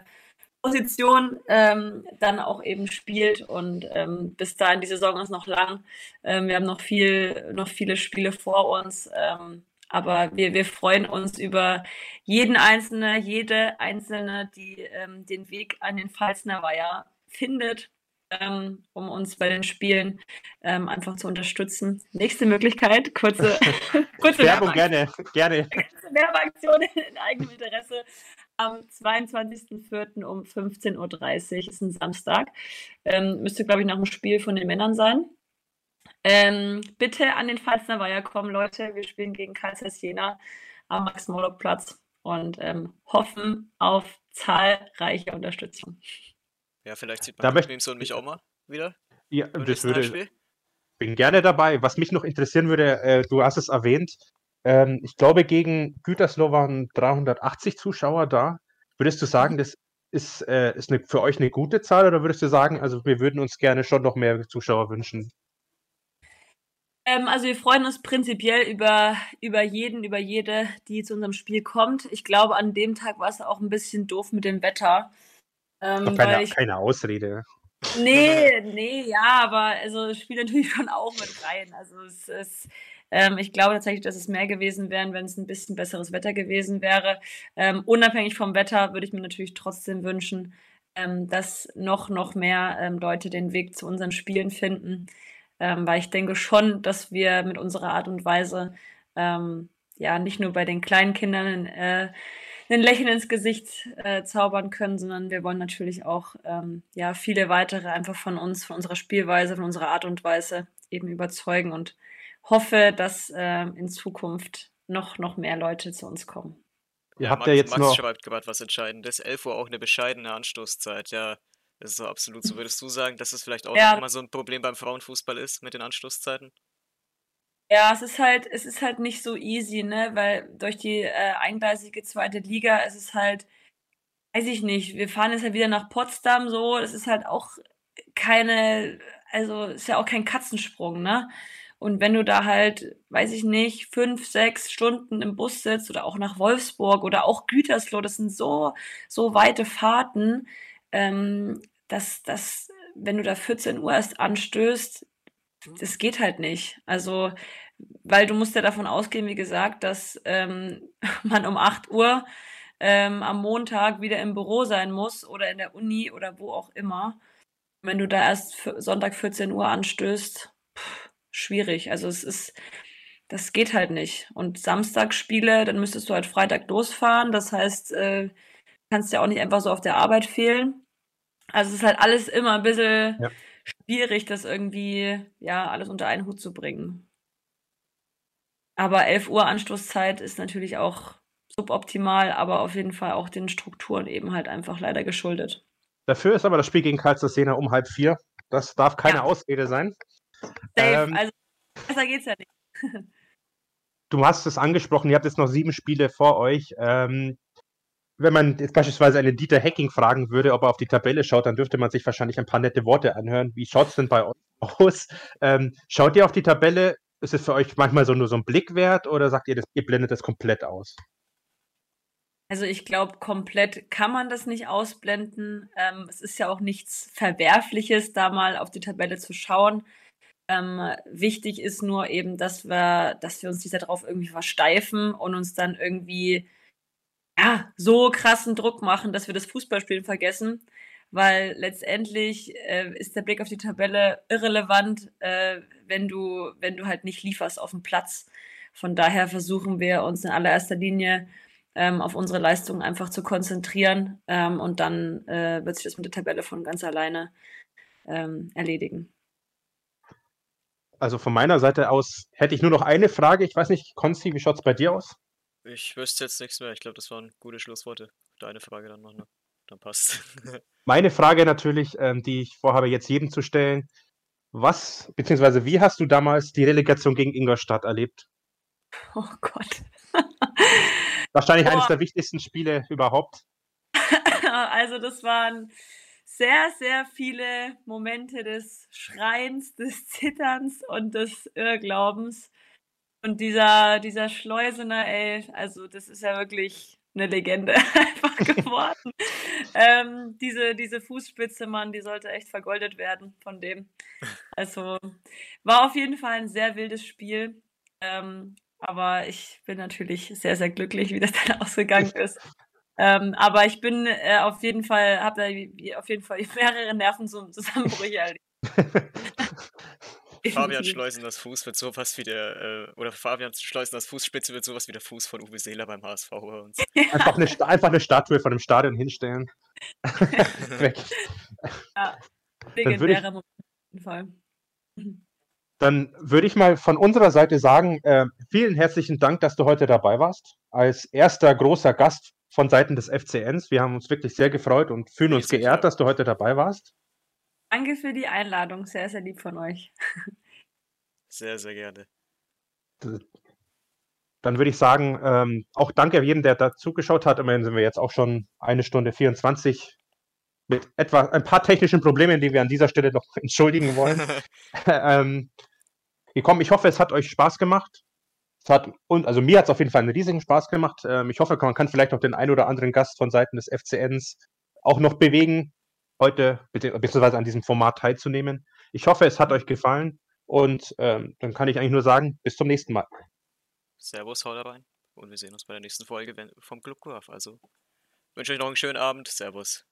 Position ähm, dann auch eben spielt. Und ähm, bis dahin die Saison ist noch lang. Ähm, wir haben noch viel, noch viele Spiele vor uns, ähm, aber wir, wir freuen uns über jeden Einzelne, jede Einzelne, die ähm, den Weg an den Pfalzner Weiher findet ähm, um uns bei den Spielen ähm, einfach zu unterstützen. Nächste Möglichkeit, kurze, kurze Werbung, gerne, gerne. Werbeaktion in eigenem Interesse. Am 22.04. um 15.30 Uhr ist ein Samstag. Ähm, müsste, glaube ich, nach dem Spiel von den Männern sein. Ähm, bitte an den Pfalzner Weiher kommen, Leute. Wir spielen gegen Kaisers Jena am Max-Morlock-Platz und ähm, hoffen auf zahlreiche Unterstützung. Ja, vielleicht sieht man Memes und mich auch mal wieder. Ja, das würde. Bin gerne dabei. Was mich noch interessieren würde, äh, du hast es erwähnt, ähm, ich glaube, gegen Gütersloh waren 380 Zuschauer da. Würdest du sagen, mhm. das ist, äh, ist eine, für euch eine gute Zahl oder würdest du sagen, also wir würden uns gerne schon noch mehr Zuschauer wünschen? Ähm, also wir freuen uns prinzipiell über, über jeden, über jede, die zu unserem Spiel kommt. Ich glaube, an dem Tag war es auch ein bisschen doof mit dem Wetter. Ähm, keine, ich, keine Ausrede. Nee, nee, ja, aber also es spielt natürlich schon auch mit rein. Also es ist, ähm, ich glaube tatsächlich, dass es mehr gewesen wären, wenn es ein bisschen besseres Wetter gewesen wäre. Ähm, unabhängig vom Wetter würde ich mir natürlich trotzdem wünschen, ähm, dass noch, noch mehr ähm, Leute den Weg zu unseren Spielen finden. ähm, weil ich denke schon, dass wir mit unserer Art und Weise ähm, ja nicht nur bei den kleinen Kindern äh, ein Lächeln ins Gesicht äh, zaubern können, sondern wir wollen natürlich auch ähm, ja viele weitere einfach von uns, von unserer Spielweise, von unserer Art und Weise eben überzeugen und hoffe, dass äh, in Zukunft noch noch mehr Leute zu uns kommen. Ihr ja, habt Max, ja jetzt Max noch schreibt gerade was Entscheidendes. 11 Uhr auch eine bescheidene Anstoßzeit. Ja, das ist so absolut so. Würdest du sagen, dass es vielleicht auch ja. mal so ein Problem beim Frauenfußball ist mit den Anstoßzeiten? Ja, es ist halt, es ist halt nicht so easy, ne? Weil durch die äh, eingleisige zweite Liga ist es halt, weiß ich nicht, wir fahren jetzt halt wieder nach Potsdam so, das ist halt auch keine, also ist ja auch kein Katzensprung, ne? Und wenn du da halt, weiß ich nicht, fünf, sechs Stunden im Bus sitzt oder auch nach Wolfsburg oder auch Gütersloh, das sind so, so weite Fahrten, ähm, dass, dass, wenn du da 14 Uhr erst anstößt, das geht halt nicht. Also, weil du musst ja davon ausgehen, wie gesagt, dass ähm, man um 8 Uhr ähm, am Montag wieder im Büro sein muss oder in der Uni oder wo auch immer. Wenn du da erst Sonntag 14 Uhr anstößt, pff, schwierig. Also es ist, das geht halt nicht. Und Samstag Spiele, dann müsstest du halt Freitag losfahren. Das heißt, äh, kannst ja auch nicht einfach so auf der Arbeit fehlen. Also es ist halt alles immer ein bisschen ja schwierig, das irgendwie, ja, alles unter einen Hut zu bringen. Aber 11 Uhr Anstoßzeit ist natürlich auch suboptimal, aber auf jeden Fall auch den Strukturen eben halt einfach leider geschuldet. Dafür ist aber das Spiel gegen Karlsruhe um halb vier. Das darf keine ja. Ausrede sein. Safe, ähm, also besser geht's ja nicht. du hast es angesprochen, ihr habt jetzt noch sieben Spiele vor euch. Ähm, wenn man jetzt beispielsweise einen Dieter Hacking fragen würde, ob er auf die Tabelle schaut, dann dürfte man sich wahrscheinlich ein paar nette Worte anhören. Wie schaut es denn bei euch aus? Ähm, schaut ihr auf die Tabelle? Ist es für euch manchmal so nur so ein Blick wert oder sagt ihr, das, ihr blendet das komplett aus? Also ich glaube, komplett kann man das nicht ausblenden. Ähm, es ist ja auch nichts Verwerfliches, da mal auf die Tabelle zu schauen. Ähm, wichtig ist nur eben, dass wir, dass wir uns nicht darauf irgendwie versteifen und uns dann irgendwie ja, so krassen Druck machen, dass wir das Fußballspielen vergessen, weil letztendlich äh, ist der Blick auf die Tabelle irrelevant, äh, wenn du, wenn du halt nicht lieferst auf dem Platz. Von daher versuchen wir uns in allererster Linie ähm, auf unsere Leistungen einfach zu konzentrieren ähm, und dann äh, wird sich das mit der Tabelle von ganz alleine ähm, erledigen. Also von meiner Seite aus hätte ich nur noch eine Frage. Ich weiß nicht, Konsti, wie schaut es bei dir aus? Ich wüsste jetzt nichts mehr. Ich glaube, das waren gute Schlussworte. Deine Frage dann noch, ne? Dann passt. Meine Frage natürlich, ähm, die ich vorhabe, jetzt jedem zu stellen. Was, beziehungsweise wie hast du damals die Relegation gegen Ingolstadt erlebt? Oh Gott. Wahrscheinlich oh. eines der wichtigsten Spiele überhaupt. Also das waren sehr, sehr viele Momente des Schreins, des Zitterns und des Irrglaubens. Und dieser, dieser Schleusener, ey, also das ist ja wirklich eine Legende einfach geworden. ähm, diese, diese Fußspitze, Mann, die sollte echt vergoldet werden von dem. Also war auf jeden Fall ein sehr wildes Spiel. Ähm, aber ich bin natürlich sehr, sehr glücklich, wie das dann ausgegangen ist. Ähm, aber ich bin äh, auf jeden Fall, habe da auf jeden Fall mehrere Nervenzusammenbrüche erlebt. Fabian Schleusen das Fuß wird sowas wie der, äh, oder Fabian Schleusen das Fußspitze wird sowas wie der Fuß von Uwe Seeler beim HSV bei uns. Einfach, eine, einfach eine Statue von dem Stadion hinstellen. Weg. Ja, legendärer Moment auf jeden Fall. Dann würde ich mal von unserer Seite sagen, äh, vielen herzlichen Dank, dass du heute dabei warst. Als erster großer Gast von Seiten des FCNs. Wir haben uns wirklich sehr gefreut und fühlen uns geehrt, dass du heute dabei warst. Danke für die Einladung. Sehr, sehr lieb von euch. Sehr, sehr gerne. Dann würde ich sagen, ähm, auch danke jedem, der da zugeschaut hat. Immerhin sind wir jetzt auch schon eine Stunde 24 mit etwa ein paar technischen Problemen, die wir an dieser Stelle noch entschuldigen wollen. ähm, gekommen. Ich hoffe, es hat euch Spaß gemacht. Es hat, und, also mir hat es auf jeden Fall einen riesigen Spaß gemacht. Ähm, ich hoffe, man kann vielleicht auch den einen oder anderen Gast von Seiten des FCNs auch noch bewegen, heute beziehungsweise an diesem Format teilzunehmen. Ich hoffe, es hat euch gefallen und ähm, dann kann ich eigentlich nur sagen, bis zum nächsten Mal. Servus, haut rein und wir sehen uns bei der nächsten Folge vom Club Curve. Also wünsche euch noch einen schönen Abend. Servus.